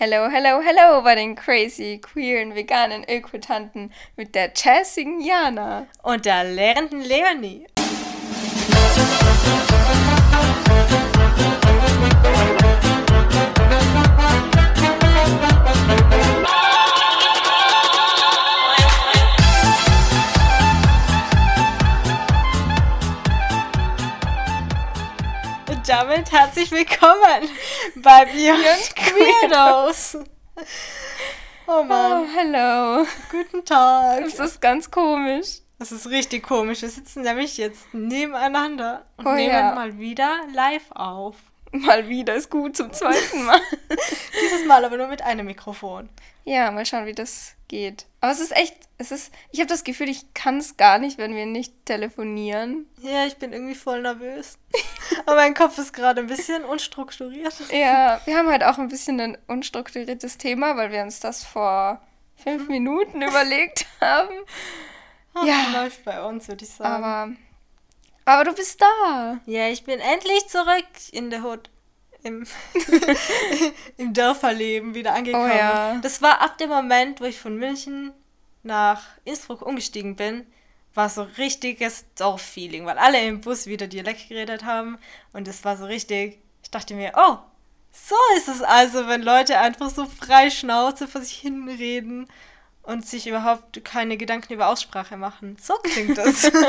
Hello, hello, hello bei den crazy, queeren, veganen Ökotanten mit der jazzigen Jana. Und der lehrenden Leonie. Damit herzlich willkommen bei Beyond Queerdos. Oh Oh, Mann, hello. guten Tag. Das ist ganz komisch. Das ist richtig komisch. Wir sitzen nämlich jetzt nebeneinander und Oh nehmen ja. mal wieder live auf. Mal wieder ist gut zum zweiten Mal. Dieses Mal aber nur mit einem Mikrofon. ja, mal schauen, wie das geht. Aber es ist echt, es ist, ich habe das Gefühl, ich kann es gar nicht, wenn wir nicht telefonieren. Ja, ich bin irgendwie voll nervös. aber mein Kopf ist gerade ein bisschen unstrukturiert. Ja, wir haben halt auch ein bisschen ein unstrukturiertes Thema, weil wir uns das vor fünf Minuten überlegt haben. Ach, Ja. Läuft bei uns, würde ich sagen. Aber, aber du bist da. ja, ich bin endlich zurück in der Hood. Im, Im Dörferleben wieder angekommen. Oh ja. Das war ab dem Moment, wo ich von München nach Innsbruck umgestiegen bin, war so richtiges Dorffeeling, weil alle im Bus wieder Dialekt geredet haben und es war so richtig, ich dachte mir, oh, so ist es also, wenn Leute einfach so frei Schnauze vor sich hinreden und sich überhaupt keine Gedanken über Aussprache machen. So klingt das.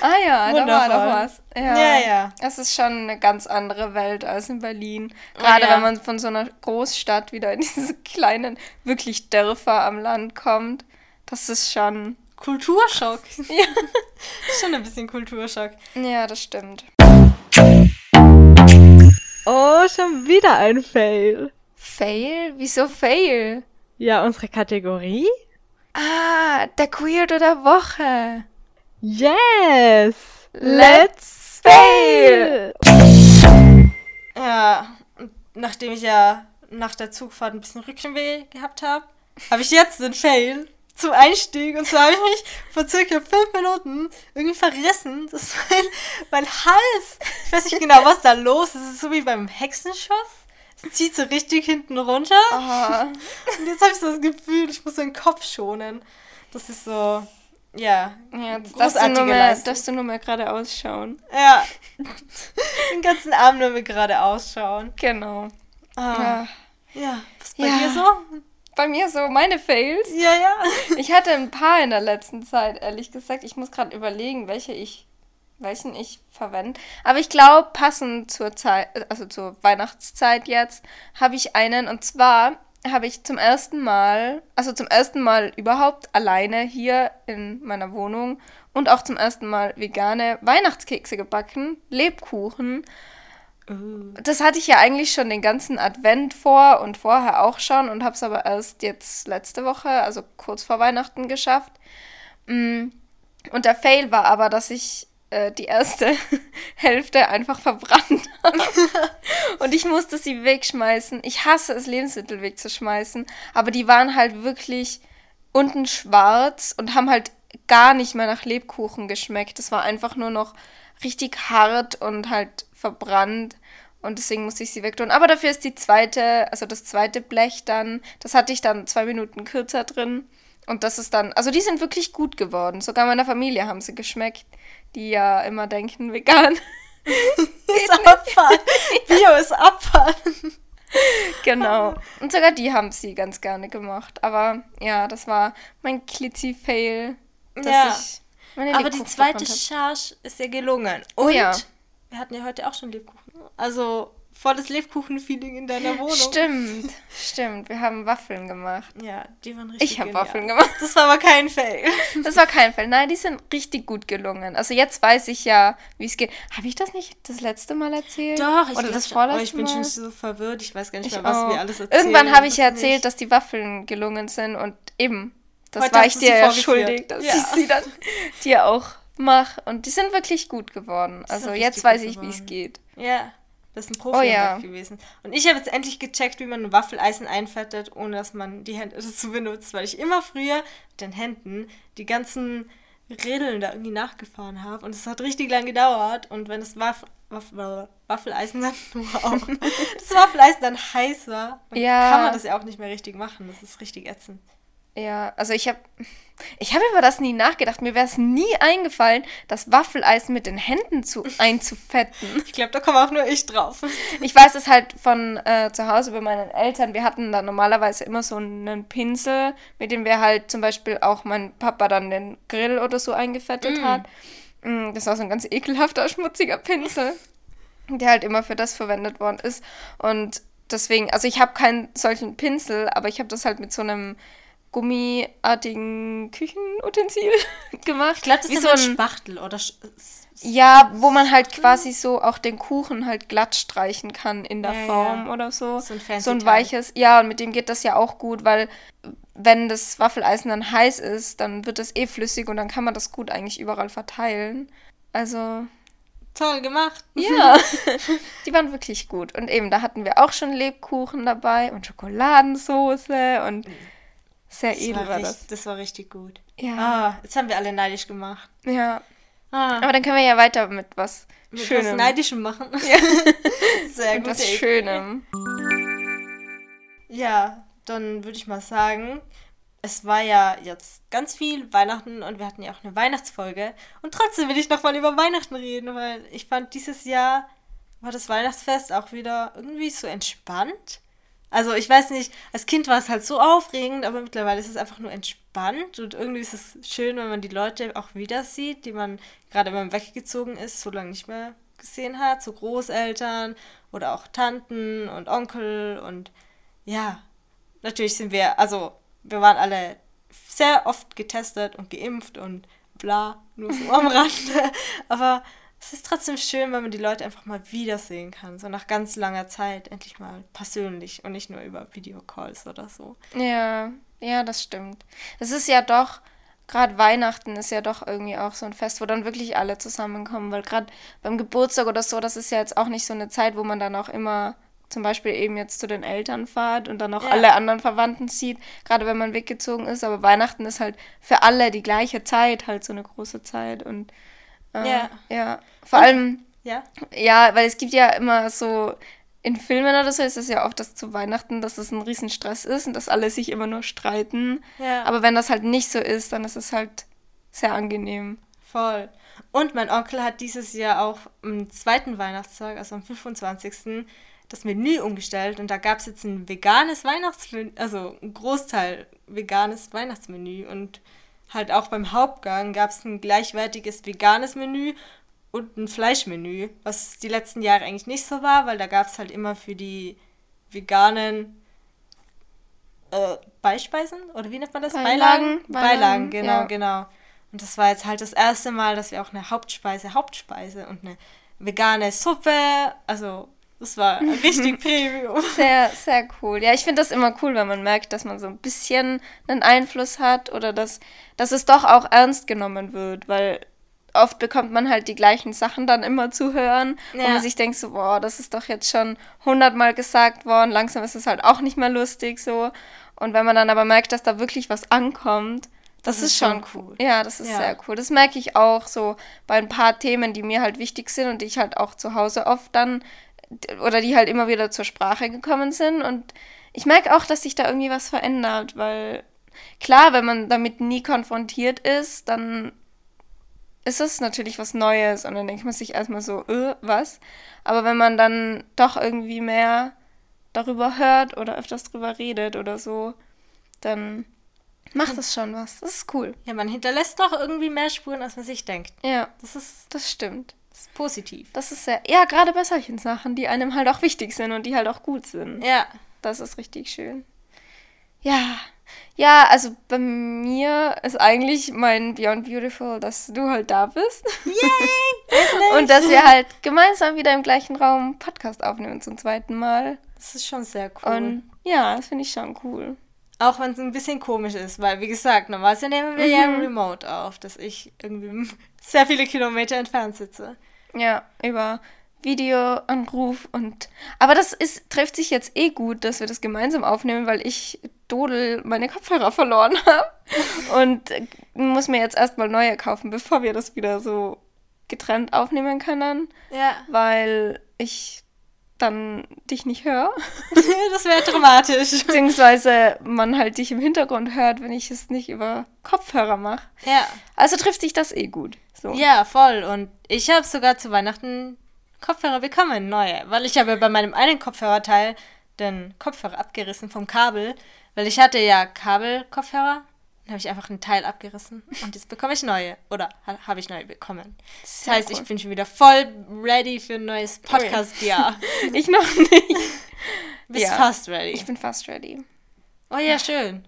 Ah ja, da war doch was. Ja, ja. Es ist schon eine ganz andere Welt als in Berlin. Gerade ja. wenn man von so einer Großstadt wieder in diese kleinen, wirklich Dörfer am Land kommt. Das ist schon. Kulturschock. Ja, Schon ein bisschen Kulturschock. ja das stimmt. Oh, schon wieder ein Fail. Fail? Wieso Fail? Ja, unsere Kategorie? Ah, der Queer der Woche. Yes! Let's fail! Ja, nachdem ich ja nach der Zugfahrt ein bisschen Rückenweh gehabt habe, habe ich jetzt den Fail zum Einstieg. Und zwar habe ich mich vor circa fünf Minuten irgendwie verrissen. Das ist mein, mein Hals. Ich weiß nicht genau, was da los ist. Es ist so wie beim Hexenschuss. Es zieht so richtig hinten runter. Ah, Und jetzt habe ich so das Gefühl, ich muss den Kopf schonen. Das ist so, ja, ja, großartige Leistung. darfst du nur mehr gerade ausschauen. Ja. Den ganzen Abend nur mir gerade ausschauen. Genau. Ah. Ja. Ja. Was bei Ja. dir so? Bei mir so meine Fails. Ja, ja. Ich hatte ein paar in der letzten Zeit, ehrlich gesagt. Ich muss gerade überlegen, welche ich, welchen ich verwende. Aber ich glaube, passend zur Zeit, also zur Weihnachtszeit jetzt, habe ich einen. Und zwar habe ich zum ersten Mal, also zum ersten Mal überhaupt alleine hier in meiner Wohnung und auch zum ersten Mal vegane Weihnachtskekse gebacken, Lebkuchen. Das hatte ich ja eigentlich schon den ganzen Advent vor und vorher auch schon und habe es aber erst jetzt letzte Woche, also kurz vor Weihnachten, geschafft. Mm, Und der Fail war aber, dass ich äh, die erste Hälfte einfach verbrannt habe. und ich musste sie wegschmeißen. Ich hasse es, Lebensmittel wegzuschmeißen, aber die waren halt wirklich unten schwarz und haben halt gar nicht mehr nach Lebkuchen geschmeckt. Das war einfach nur noch richtig hart und halt verbrannt und deswegen musste ich sie wegtun. Aber dafür ist die zweite, also das zweite Blech dann, das hatte ich dann zwei Minuten kürzer drin und das ist dann, also die sind wirklich gut geworden. Sogar meiner Familie haben sie geschmeckt, die ja immer denken, vegan. Ist Abfall. Bio ist Abfall. genau. Und sogar die haben sie ganz gerne gemacht. Aber ja, das war mein Klitzi-Fail, dass Ja. ich meine Aber die zweite Charge ist ja gelungen. Oh Und ja. wir hatten ja heute auch schon Lebkuchen. Also volles Lebkuchen-Feeling in deiner. Wohnung. Stimmt, stimmt. Wir haben Waffeln gemacht. Ja, die waren richtig Ich habe. Waffeln gemacht. Das war aber kein Fail. Das war kein Fail. Nein, die sind richtig gut gelungen. Also jetzt weiß ich ja, wie es geht. Habe ich das nicht das letzte Mal erzählt? Doch, Oder glaub das vorletzte Oh, ich bin Mal? schon so verwirrt. Ich weiß gar nicht Ich mehr, was auch. wir alles erzählen. Irgendwann habe ich ja erzählt, nicht. dass die Waffeln gelungen sind und eben, das Heute war ich dir ja schuldig, dass Ja. ich sie dann dir auch mache. Und die sind wirklich gut geworden. Also jetzt weiß ich, wie es geht. Ja, das ist ein Profi Oh ja. gewesen. Und ich habe jetzt endlich gecheckt, wie man ein Waffeleisen einfettet, ohne dass man die Hände dazu benutzt, weil ich immer früher mit den Händen die ganzen Rädeln da irgendwie nachgefahren habe. Und es hat richtig lang gedauert. Und wenn das Waff Waff Waffeleisen dann, wow, das Waffeleisen dann heiß war, dann Ja. kann man das ja auch nicht mehr richtig machen. Das ist richtig ätzend. Ja, also ich habe ich habe über das nie nachgedacht. Mir wäre es nie eingefallen, das Waffeleisen mit den Händen zu, einzufetten. Ich glaube, da komme auch nur ich drauf. Ich weiß es halt von äh, zu Hause bei meinen Eltern. Wir hatten da normalerweise immer so einen Pinsel, mit dem wir halt zum Beispiel auch mein Papa dann den Grill oder so eingefettet Mm. hat. Mm, Das war so ein ganz ekelhafter, schmutziger Pinsel, der halt immer für das verwendet worden ist. Und deswegen, also ich habe keinen solchen Pinsel, aber ich habe das halt mit so einem gummiartigen Küchenutensil gemacht. Ich glaube, das Wie ist so ein Spachtel oder Sch- ja, wo man halt quasi so auch den Kuchen halt glatt streichen kann in der Ja, ja. Form oder so. So ein So ein weiches. Ja, und mit dem geht das ja auch gut, weil wenn das Waffeleisen dann heiß ist, dann wird das eh flüssig und dann kann man das gut eigentlich überall verteilen. Also, toll gemacht. ja, die waren wirklich gut. Und eben, da hatten wir auch schon Lebkuchen dabei und Schokoladensoße und sehr Das edel war, war das. das war richtig gut. Ja. Ah, jetzt haben wir alle neidisch gemacht. Ja. Ah, Aber dann können wir ja weiter mit was mit was Schönem. Neidischem machen. Sehr mit gut. was Schönem. Ja, dann würde ich mal sagen, es war ja jetzt ganz viel Weihnachten und wir hatten ja auch eine Weihnachtsfolge. Und trotzdem will ich nochmal über Weihnachten reden, weil ich fand, dieses Jahr war das Weihnachtsfest auch wieder irgendwie so entspannt. Also ich weiß nicht, als Kind war es halt so aufregend, aber mittlerweile ist es einfach nur entspannt und irgendwie ist es schön, wenn man die Leute auch wieder sieht, die man gerade wenn man weggezogen ist, so lange nicht mehr gesehen hat, so Großeltern oder auch Tanten und Onkel und ja, natürlich sind wir, also wir waren alle sehr oft getestet und geimpft und bla, nur so am Rande. Aber es ist trotzdem schön, wenn man die Leute einfach mal wiedersehen kann. So nach ganz langer Zeit endlich mal persönlich und nicht nur über Videocalls oder so. Ja, ja, das stimmt. Es ist ja doch, gerade Weihnachten ist ja doch irgendwie auch so ein Fest, wo dann wirklich alle zusammenkommen, weil gerade beim Geburtstag oder so, das ist ja jetzt auch nicht so eine Zeit, wo man dann auch immer zum Beispiel eben jetzt zu den Eltern fahrt und dann auch Ja. alle anderen Verwandten sieht, gerade wenn man weggezogen ist, aber Weihnachten ist halt für alle die gleiche Zeit, halt so eine große Zeit und äh, Ja. ja, vor allem Ja? ja, weil es gibt ja immer so, in Filmen oder so ist es ja oft, dass zu Weihnachten, dass es ein Riesenstress ist und dass alle sich immer nur streiten. Ja. Aber wenn das halt nicht so ist, dann ist es halt sehr angenehm. Voll. Und mein Onkel hat dieses Jahr auch am zweiten Weihnachtstag, also am 25. das Menü umgestellt und da gab es jetzt ein veganes Weihnachtsmenü, also ein Großteil veganes Weihnachtsmenü und halt auch beim Hauptgang gab es ein gleichwertiges veganes Menü und ein Fleischmenü, was die letzten Jahre eigentlich nicht so war, weil da gab es halt immer für die veganen äh, Beispeisen oder wie nennt man das? Beilagen? Beilagen, Beilagen genau, ja. genau. Und das war jetzt halt das erste Mal, dass wir auch eine Hauptspeise, Hauptspeise und eine vegane Suppe, also das war richtig Premium. Sehr, sehr cool. Ja, ich finde das immer cool, wenn man merkt, dass man so ein bisschen einen Einfluss hat oder dass, dass es doch auch ernst genommen wird, weil oft bekommt man halt die gleichen Sachen dann immer zu hören, Ja. man sich denkt so, boah, das ist doch jetzt schon hundertmal gesagt worden, langsam ist es halt auch nicht mehr lustig so. Und wenn man dann aber merkt, dass da wirklich was ankommt, das, ist, schon cool. Ja, das ist Ja. sehr cool. Das merke ich auch so bei ein paar Themen, die mir halt wichtig sind und die ich halt auch zu Hause oft dann oder die halt immer wieder zur Sprache gekommen sind. Und ich merke auch, dass sich da irgendwie was verändert, weil klar, wenn man damit nie konfrontiert ist, dann ist es natürlich was Neues und dann denkt man sich erstmal so, äh, was? Aber wenn man dann doch irgendwie mehr darüber hört oder öfters drüber redet oder so, dann macht es schon was. Das ist cool. Ja, man hinterlässt doch irgendwie mehr Spuren, als man sich denkt. Ja, Das ist, das stimmt. Ist positiv. Das ist sehr, ja, gerade bei solchen Sachen, die einem halt auch wichtig sind und die halt auch gut sind. Ja. Das ist richtig schön. Ja, ja, also bei mir ist eigentlich mein Beyond Beautiful, dass du halt da bist. Yay! Und dass wir halt gemeinsam wieder im gleichen Raum Podcast aufnehmen zum zweiten Mal. Das ist schon sehr cool. Und ja, das finde ich schon cool. Auch wenn es ein bisschen komisch ist, weil, wie gesagt, normalerweise nehmen wir ja remote auf, dass ich irgendwie sehr viele Kilometer entfernt sitze. Ja, über Videoanruf und. Aber das ist, trifft sich jetzt eh gut, dass wir das gemeinsam aufnehmen, weil ich Dodel meine Kopfhörer verloren habe. Und äh, muss mir jetzt erstmal neue kaufen, bevor wir das wieder so getrennt aufnehmen können. Ja. Weil ich dann dich nicht höre. das wäre dramatisch. Beziehungsweise man halt dich im Hintergrund hört, wenn ich es nicht über Kopfhörer mache. Ja. Also trifft sich das eh gut. So. Ja, voll. Und ich habe sogar zu Weihnachten Kopfhörer bekommen, neue. Weil ich habe bei meinem einen Kopfhörerteil den Kopfhörer abgerissen vom Kabel. Weil ich hatte ja Kabelkopfhörer. Dann habe ich einfach ein Teil abgerissen. Und jetzt bekomme ich neue. Oder ha habe ich neue bekommen. Das Sehr heißt, cool. ich bin schon wieder voll ready für ein neues Podcast-Jahr. Ich noch nicht. Bist Ja. fast ready. Ich bin fast ready. Oh ja, schön.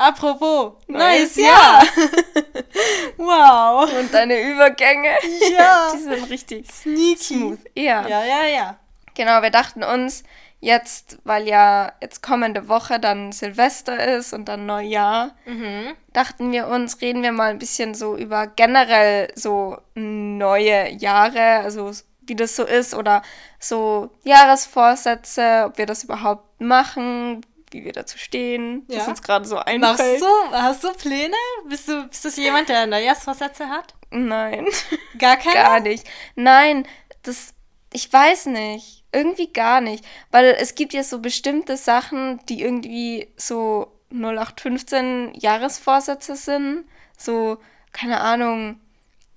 Apropos, neues, Neues Jahr. wow. Und deine Übergänge, Ja. die sind richtig Sneaky. smooth. Ja. Ja, ja, ja. Genau, wir dachten uns jetzt, weil ja jetzt kommende Woche dann Silvester ist und dann Neujahr, Mhm. dachten wir uns, reden wir mal ein bisschen so über generell so neue Jahre, also wie das so ist oder so Jahresvorsätze, ob wir das überhaupt machen, wie wir dazu stehen, Ja. was uns gerade so Machst einfällt. du, hast du Pläne? Bist du, bist du jemand, der Neujahrsvorsätze hat? Nein. Gar keine? Gar nicht. Nein, das, ich weiß nicht. Irgendwie gar nicht. Weil es gibt ja so bestimmte Sachen, die irgendwie so 0815 Jahresvorsätze sind. So, keine Ahnung,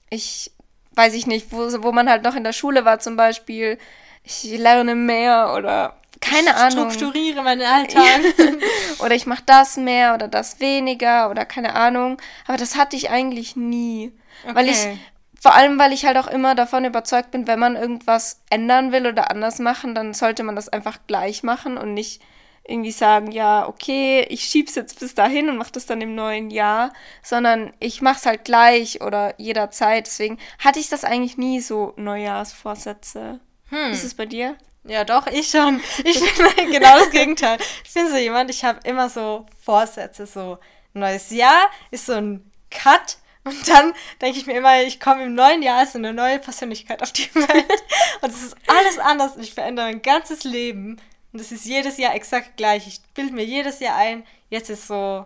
ich weiß ich nicht, wo, wo man halt noch in der Schule war zum Beispiel. Ich lerne mehr oder keine Ahnung. Strukturiere meinen Alltag. Oder ich mache das mehr oder das weniger oder keine Ahnung. Aber das hatte ich eigentlich nie. Weil ich, Okay. vor allem, weil ich halt auch immer davon überzeugt bin, wenn man irgendwas ändern will oder anders machen, dann sollte man das einfach gleich machen und nicht irgendwie sagen, ja, okay, ich schieb's jetzt bis dahin und mache das dann im neuen Jahr, sondern ich mach's halt gleich oder jederzeit. Deswegen hatte ich das eigentlich nie so Neujahrsvorsätze. Hm. Ist es bei dir? Ja, doch, ich schon. Ich bin genau das Gegenteil. Ich bin so jemand, ich habe immer so Vorsätze, so neues Jahr ist so ein Cut und dann denke ich mir immer, ich komme im neuen Jahr als eine neue Persönlichkeit auf die Welt und es ist alles anders und ich verändere mein ganzes Leben und es ist jedes Jahr exakt gleich. Ich bilde mir jedes Jahr ein, jetzt ist so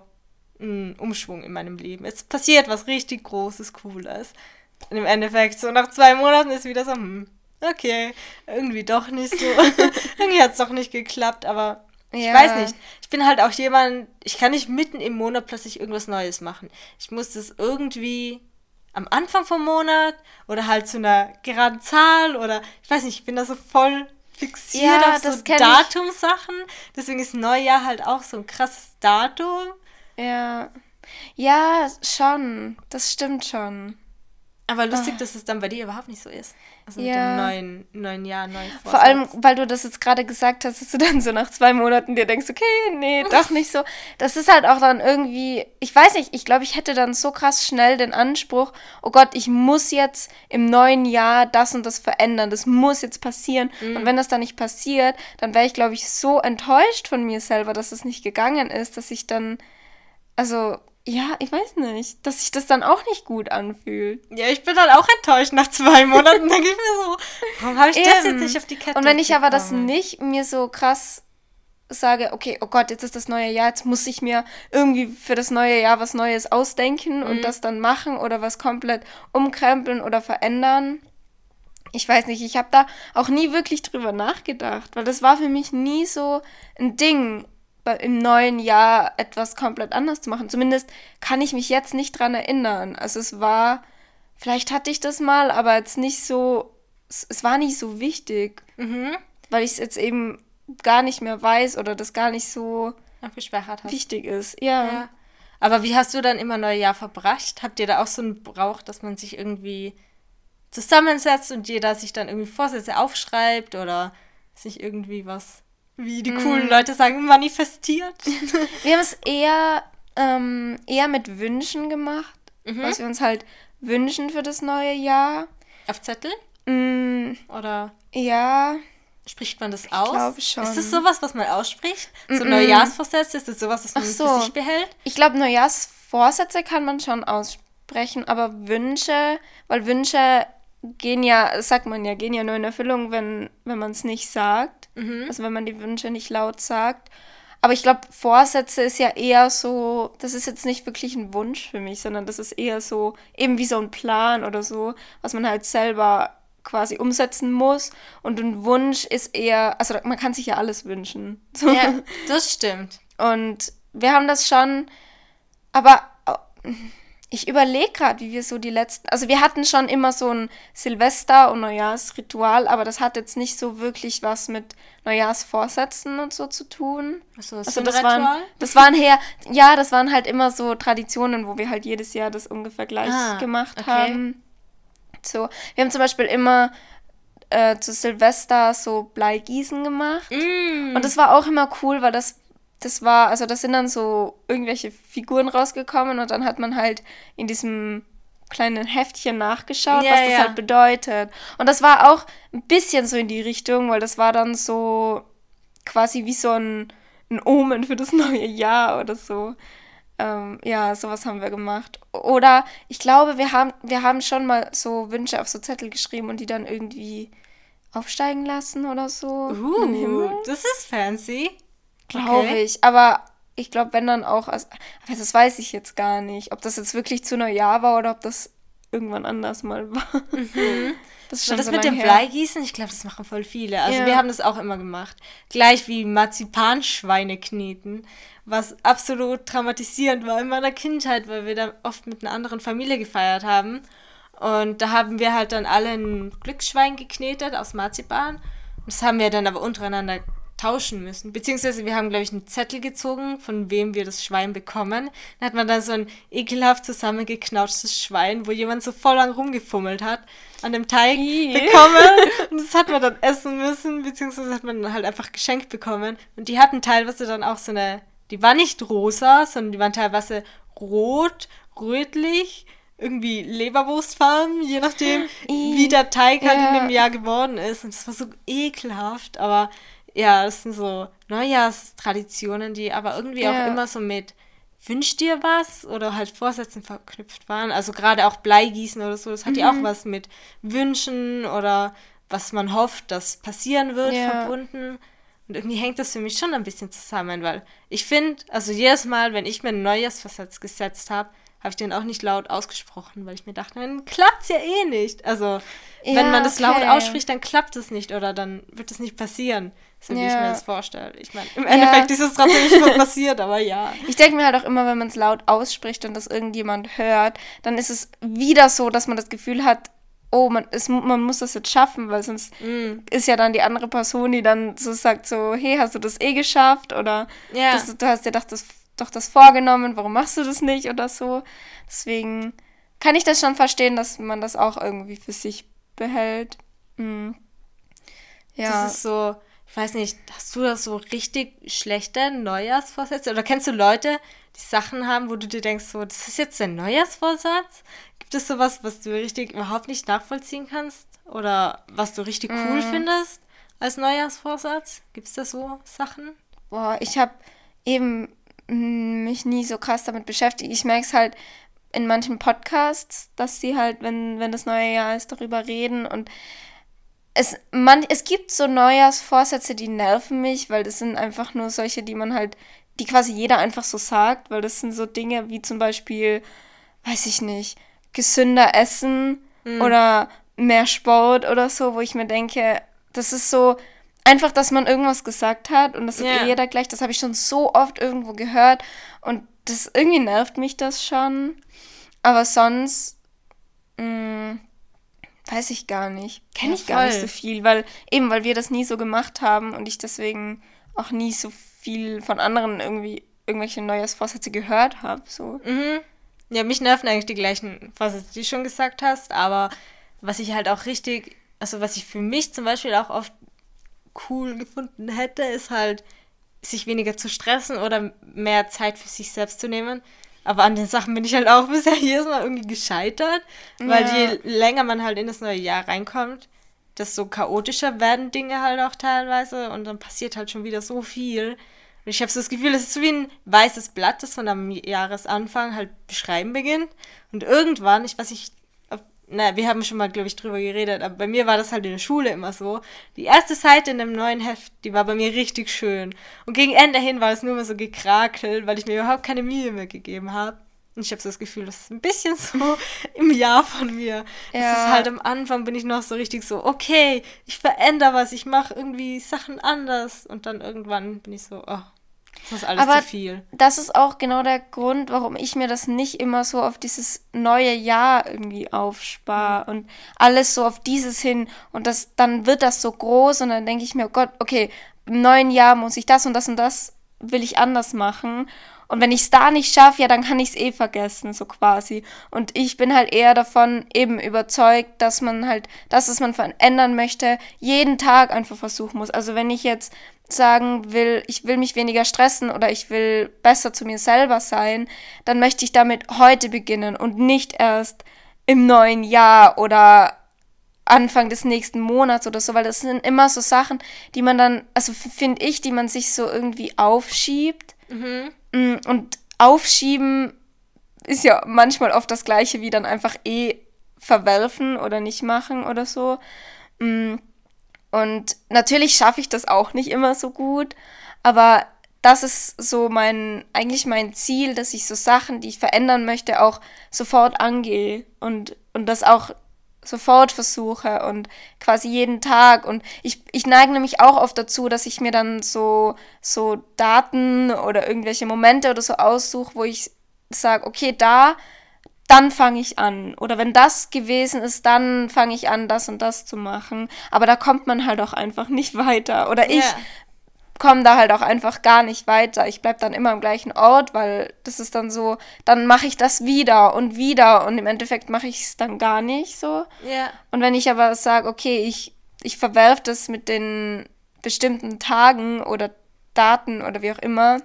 ein Umschwung in meinem Leben. Jetzt passiert was richtig Großes, Cooles. Und im Endeffekt, so nach zwei Monaten ist wieder so, hm, okay, irgendwie doch nicht so. irgendwie hat es doch nicht geklappt, aber ich Ja. weiß nicht. Ich bin halt auch jemand, ich kann nicht mitten im Monat plötzlich irgendwas Neues machen. Ich muss das irgendwie am Anfang vom Monat oder halt zu einer geraden Zahl oder ich weiß nicht, ich bin da so voll fixiert Ja, auf so. Datumsachen. Deswegen ist Neujahr halt auch so ein krasses Datum. Ja. Ja, schon. Das stimmt schon. Aber lustig, dass es dann bei dir überhaupt nicht so ist. Also mit Ah. Ja. dem neuen, neuen Jahr, neuen Vorsatz. Vor allem, weil du das jetzt gerade gesagt hast, dass du dann so nach zwei Monaten dir denkst, okay, nee, doch nicht so. Das ist halt auch dann irgendwie, ich weiß nicht, ich glaube, ich hätte dann so krass schnell den Anspruch, oh Gott, ich muss jetzt im neuen Jahr das und das verändern, das muss jetzt passieren. Und wenn das dann nicht passiert, dann wäre ich, glaube ich, so enttäuscht von mir selber, dass es nicht gegangen ist, dass ich dann, also, ja, ich weiß nicht, dass sich das dann auch nicht gut anfühlt. Ja, ich bin dann auch enttäuscht nach zwei Monaten. denke ich mir so, warum habe ich das jetzt Eben. nicht auf die Kette Und wenn ich aber das nicht mir so krass sage, okay, oh Gott, jetzt ist das neue Jahr, jetzt muss ich mir irgendwie für das neue Jahr was Neues ausdenken und das dann machen oder was komplett umkrempeln oder verändern. Ich weiß nicht, ich habe da auch nie wirklich drüber nachgedacht, weil das war für mich nie so ein Ding, im neuen Jahr etwas komplett anders zu machen. Zumindest kann ich mich jetzt nicht dran erinnern. Also es war, vielleicht hatte ich das mal, aber jetzt nicht so, es, es war nicht so wichtig Mhm. weil ich es jetzt eben gar nicht mehr weiß oder das gar nicht so Abgespeichert hast. wichtig ist. Ja. Ja. Aber wie hast du dann immer Neujahr verbracht? Habt ihr da auch so einen Brauch, dass man sich irgendwie zusammensetzt und jeder sich dann irgendwie Vorsätze aufschreibt oder sich irgendwie was, wie die coolen Leute sagen, manifestiert? Wir haben es eher, ähm, eher mit Wünschen gemacht, Mhm. was wir uns halt wünschen für das neue Jahr. Auf Zettel? Mm, Oder ja, spricht man das aus? glaube schon. Ist das sowas, was man ausspricht? So Mm-mm. Neujahrsvorsätze? Ist das sowas, was man Ach für so. sich behält? ich glaube, Neujahrsvorsätze kann man schon aussprechen, aber Wünsche, weil Wünsche gehen ja, sagt man ja, gehen ja nur in Erfüllung, wenn, wenn man es nicht sagt. Mhm. Also wenn man die Wünsche nicht laut sagt. Aber ich glaube, Vorsätze ist ja eher so, das ist jetzt nicht wirklich ein Wunsch für mich, sondern das ist eher so, eben wie so ein Plan oder so, was man halt selber quasi umsetzen muss. Und ein Wunsch ist eher, also man kann sich ja alles wünschen. So. Ja, das stimmt. Und wir haben das schon, aber ich überlege gerade, wie wir so die letzten, also wir hatten schon immer so ein Silvester- und Neujahrsritual, aber das hat jetzt nicht so wirklich was mit Neujahrsvorsätzen und so zu tun. So, also das waren, das waren her, ja, das waren halt immer so Traditionen, wo wir halt jedes Jahr das ungefähr gleich ah, gemacht okay. haben. So, wir haben zum Beispiel immer äh, zu Silvester so Bleigießen gemacht. Mm. Und das war auch immer cool, weil das das war, also das sind dann so irgendwelche Figuren rausgekommen und dann hat man halt in diesem kleinen Heftchen nachgeschaut, ja, was das ja. halt bedeutet. Und das war auch ein bisschen so in die Richtung, weil das war dann so quasi wie so ein, ein Omen für das neue Jahr oder so. Ähm, ja, sowas haben wir gemacht. Oder ich glaube, wir haben, wir haben schon mal so Wünsche auf so Zettel geschrieben und die dann irgendwie aufsteigen lassen oder so. Uh, das ist fancy. Glaube okay. ich. Aber ich glaube, wenn dann auch. Also, aber das weiß ich jetzt gar nicht. Ob das jetzt wirklich zu Neujahr war oder ob das irgendwann anders mal war. Mhm. Das, ist schon das so mit dem Bleigießen, ich glaube, das machen voll viele. Also ja. wir haben das auch immer gemacht. Gleich wie Marzipanschweine kneten, was absolut traumatisierend war in meiner Kindheit, weil wir da oft mit einer anderen Familie gefeiert haben. Und da haben wir halt dann alle ein Glücksschwein geknetet aus Marzipan. Das haben wir dann aber untereinander tauschen müssen. Beziehungsweise wir haben, glaube ich, einen Zettel gezogen, von wem wir das Schwein bekommen. Dann hat man dann so ein ekelhaft zusammengeknautschtes Schwein, wo jemand so voll lang rumgefummelt hat, an dem Teig Ii. bekommen. Und das hat man dann essen müssen, beziehungsweise hat man dann halt einfach geschenkt bekommen. Und die hatten teilweise dann auch so eine, die war nicht rosa, sondern die waren teilweise rot, rötlich, irgendwie Leberwurstfarben, je nachdem, wie der Teig halt ja. in dem Jahr geworden ist. Und das war so ekelhaft, aber ja, das sind so Neujahrstraditionen, die aber irgendwie ja. auch immer so mit Wünsch dir was oder halt Vorsätzen verknüpft waren. Also gerade auch Bleigießen oder so, das hat mhm. ja auch was mit Wünschen oder was man hofft, dass passieren wird, ja. verbunden. Und irgendwie hängt das für mich schon ein bisschen zusammen, weil ich finde, also jedes Mal, wenn ich mir einen Neujahrsvorsatz gesetzt habe, habe ich den auch nicht laut ausgesprochen, weil ich mir dachte, dann klappt es ja eh nicht. Also, ja, wenn man das okay. laut ausspricht, dann klappt es nicht oder dann wird es nicht passieren. So ja. wie ich mir das vorstelle. Ich meine, im Endeffekt ja. ist es trotzdem nicht passiert, aber ja. Ich denke mir halt auch immer, wenn man es laut ausspricht und das irgendjemand hört, dann ist es wieder so, dass man das Gefühl hat, oh, man, ist, man muss das jetzt schaffen, weil sonst mm. ist ja dann die andere Person, die dann so sagt, so, hey, hast du das eh geschafft? Oder ja. das, du hast dir doch das, doch das vorgenommen, warum machst du das nicht oder so. Deswegen kann ich das schon verstehen, dass man das auch irgendwie für sich behält. Mm. Ja. Das ist so, ich weiß nicht, hast du da so richtig schlechte Neujahrsvorsätze? Oder kennst du Leute, die Sachen haben, wo du dir denkst, so, das ist jetzt der Neujahrsvorsatz? Gibt es sowas, was du richtig überhaupt nicht nachvollziehen kannst? Oder was du richtig cool mm. findest als Neujahrsvorsatz? Gibt es da so Sachen? Boah, ich habe eben mich nie so krass damit beschäftigt. Ich merke es halt in manchen Podcasts, dass sie halt, wenn, wenn das neue Jahr ist, darüber reden und es, man, es gibt so Neujahrsvorsätze, die nerven mich, weil das sind einfach nur solche, die man halt, die quasi jeder einfach so sagt, weil das sind so Dinge wie zum Beispiel, weiß ich nicht, gesünder essen mhm. oder mehr Sport oder so, wo ich mir denke, das ist so einfach, dass man irgendwas gesagt hat und das sagt ja. jeder gleich, das habe ich schon so oft irgendwo gehört und das irgendwie nervt mich das schon. Aber sonst, mh, mm, Weiß ich gar nicht. Kenne ich gar nicht so viel, weil eben, weil wir das nie so gemacht haben und ich deswegen auch nie so viel von anderen irgendwie irgendwelche Neujahrsvorsätze gehört habe. So. Mhm. Ja, mich nerven eigentlich die gleichen Vorsätze, die du schon gesagt hast, aber was ich halt auch richtig, also was ich für mich zum Beispiel auch oft cool gefunden hätte, ist halt, sich weniger zu stressen oder mehr Zeit für sich selbst zu nehmen. Aber an den Sachen bin ich halt auch bisher jedes Mal irgendwie gescheitert, weil ja. je länger man halt in das neue Jahr reinkommt, desto chaotischer werden Dinge halt auch teilweise und dann passiert halt schon wieder so viel. Und ich habe so das Gefühl, es ist so wie ein weißes Blatt, das man am Jahresanfang halt beschreiben beginnt. Und irgendwann, ich weiß nicht, na, wir haben schon mal, glaube ich, drüber geredet, aber bei mir war das halt in der Schule immer so. Die erste Seite in dem neuen Heft, die war bei mir richtig schön. Und gegen Ende hin war es nur mehr so gekrakelt, weil ich mir überhaupt keine Mühe mehr gegeben habe. Und ich habe so das Gefühl, das ist ein bisschen so im Jahr von mir. Ja. Das ist halt am Anfang bin ich noch so richtig so, okay, ich verändere was, ich mache irgendwie Sachen anders. Und dann irgendwann bin ich so, oh, das ist alles Aber zu viel. Das ist auch genau der Grund, warum ich mir das nicht immer so auf dieses neue Jahr irgendwie aufspare mhm. und alles so auf dieses hin und das dann wird das so groß und dann denke ich mir, oh Gott, okay, im neuen Jahr muss ich das und das und das will ich anders machen. Und wenn ich es da nicht schaffe, ja, dann kann ich es eh vergessen, so quasi. Und ich bin halt eher davon eben überzeugt, dass man halt das, was man verändern möchte, jeden Tag einfach versuchen muss. Also wenn ich jetzt sagen will, ich will mich weniger stressen oder ich will besser zu mir selber sein, dann möchte ich damit heute beginnen und nicht erst im neuen Jahr oder Anfang des nächsten Monats oder so, weil das sind immer so Sachen, die man dann, also finde ich, die man sich so irgendwie aufschiebt. Mhm. Mm, und aufschieben ist ja manchmal oft das gleiche wie dann einfach eh verwerfen oder nicht machen oder so. Mm, und natürlich schaffe ich das auch nicht immer so gut, aber das ist so mein, eigentlich mein Ziel, dass ich so Sachen, die ich verändern möchte, auch sofort angehe und, und das auch sofort versuche und quasi jeden Tag. Und ich, ich neige nämlich auch oft dazu, dass ich mir dann so, so Daten oder irgendwelche Momente oder so aussuche, wo ich sage, okay, da dann fange ich an. Oder wenn das gewesen ist, dann fange ich an, das und das zu machen. Aber da kommt man halt auch einfach nicht weiter. Oder ich yeah. Komme da halt auch einfach gar nicht weiter. Ich bleibe dann immer am gleichen Ort, weil das ist dann so, dann mache ich das wieder und wieder und im Endeffekt mache ich es dann gar nicht so. Yeah. Und wenn ich aber sage, okay, ich, ich verwerfe das mit den bestimmten Tagen oder Daten oder wie auch immer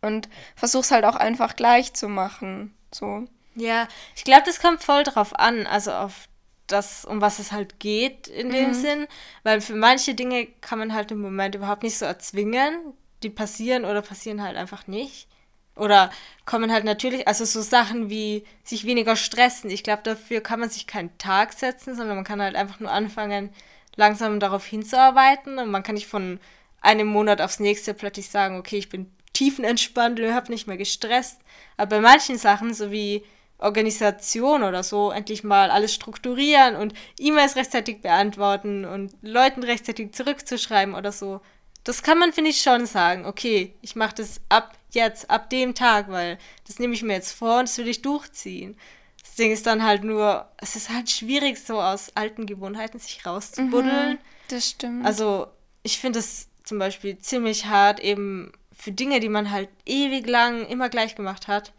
und versuche es halt auch einfach gleich zu machen. So. Ja, ich glaube, das kommt voll drauf an, also auf das, um was es halt geht in mhm. dem Sinn, weil für manche Dinge kann man halt im Moment überhaupt nicht so erzwingen, die passieren oder passieren halt einfach nicht. Oder kommen halt natürlich, also so Sachen wie sich weniger stressen. Ich glaube, dafür kann man sich keinen Tag setzen, sondern man kann halt einfach nur anfangen, langsam darauf hinzuarbeiten. Und man kann nicht von einem Monat aufs nächste plötzlich sagen, okay, ich bin tiefenentspannt, ich habe nicht mehr gestresst. Aber bei manchen Sachen, so wie Organisation oder so endlich mal alles strukturieren und E-Mails rechtzeitig beantworten und Leuten rechtzeitig zurückzuschreiben oder so. Das kann man, finde ich, schon sagen. Okay, ich mache das ab jetzt, ab dem Tag, weil das nehme ich mir jetzt vor und das will ich durchziehen. Das Ding ist dann halt nur, es ist halt schwierig, so aus alten Gewohnheiten sich rauszubuddeln. Mhm, das stimmt. Also, ich finde es zum Beispiel ziemlich hart, eben für Dinge, die man halt ewig lang immer gleich gemacht hat,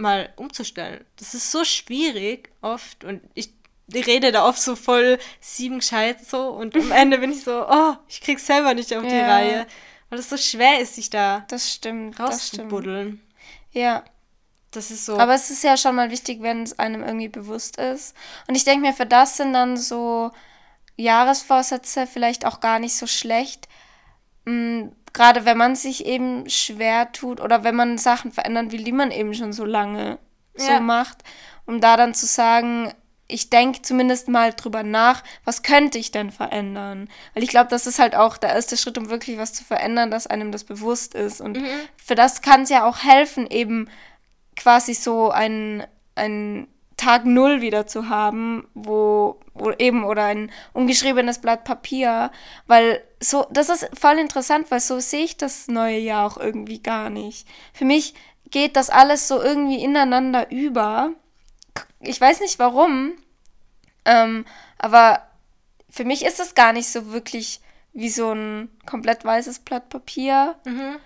mal umzustellen. Das ist so schwierig oft und ich rede da oft so voll sieben gescheit so und am Ende bin ich so, oh, ich krieg's selber nicht auf die ja. Reihe, weil es so schwer ist, sich da das stimmt, rauszubuddeln. Ja. Das ist so. Aber es ist ja schon mal wichtig, wenn es einem irgendwie bewusst ist. Und ich denke mir, für das sind dann so Jahresvorsätze vielleicht auch gar nicht so schlecht. Gerade wenn man sich eben schwer tut oder wenn man Sachen verändern will, die man eben schon so lange ja. so macht, um da dann zu sagen, ich denke zumindest mal drüber nach, was könnte ich denn verändern? Weil ich glaube, das ist halt auch der erste Schritt, um wirklich was zu verändern, dass einem das bewusst ist. Und mhm. für das kann es ja auch helfen, eben quasi so ein, ein Tag Null wieder zu haben, wo, wo eben, oder ein ungeschriebenes Blatt Papier, weil so, das ist voll interessant, weil so sehe ich das neue Jahr auch irgendwie gar nicht. Für mich geht das alles so irgendwie ineinander über. Ich weiß nicht warum, ähm, aber für mich ist es gar nicht so wirklich wie so ein komplett weißes Blatt Papier. Mhm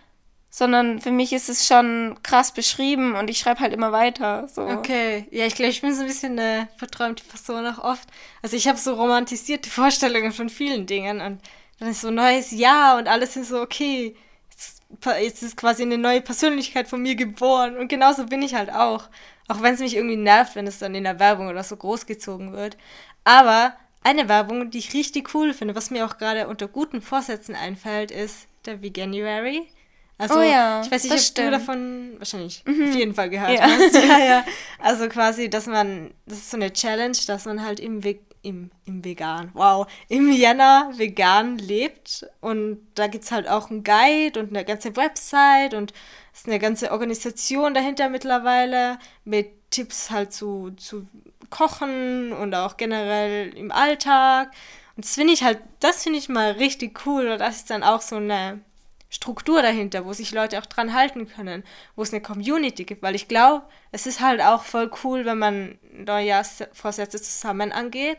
sondern für mich ist es schon krass beschrieben und ich schreibe halt immer weiter. So. Okay, ja, ich glaube, ich bin so ein bisschen eine verträumte Person auch oft. Also ich habe so romantisierte Vorstellungen von vielen Dingen und dann ist so ein neues Jahr und alles ist so, okay, jetzt, ist quasi eine neue Persönlichkeit von mir geboren und genauso bin ich halt auch. Auch wenn es mich irgendwie nervt, wenn es dann in der Werbung oder so großgezogen wird. Aber eine Werbung, die ich richtig cool finde, was mir auch gerade unter guten Vorsätzen einfällt, ist der Veganuary. Also, Oh ja, ich weiß nicht, ob du davon wahrscheinlich auf jeden Fall gehört Ja. hast. Ja, ja. Also quasi, dass man, das ist so eine Challenge, dass man halt im, Ve im, im Vegan, wow, im Jänner vegan lebt. Und da gibt es halt auch einen Guide und eine ganze Website und es ist eine ganze Organisation dahinter mittlerweile mit Tipps halt zu, zu Kochen und auch generell im Alltag. Und das finde ich halt, das finde ich mal richtig cool. Und das ist dann auch so eine Struktur dahinter, wo sich Leute auch dran halten können, wo es eine Community gibt, weil ich glaube, es ist halt auch voll cool, wenn man Neujahrsvorsätze zusammen angeht,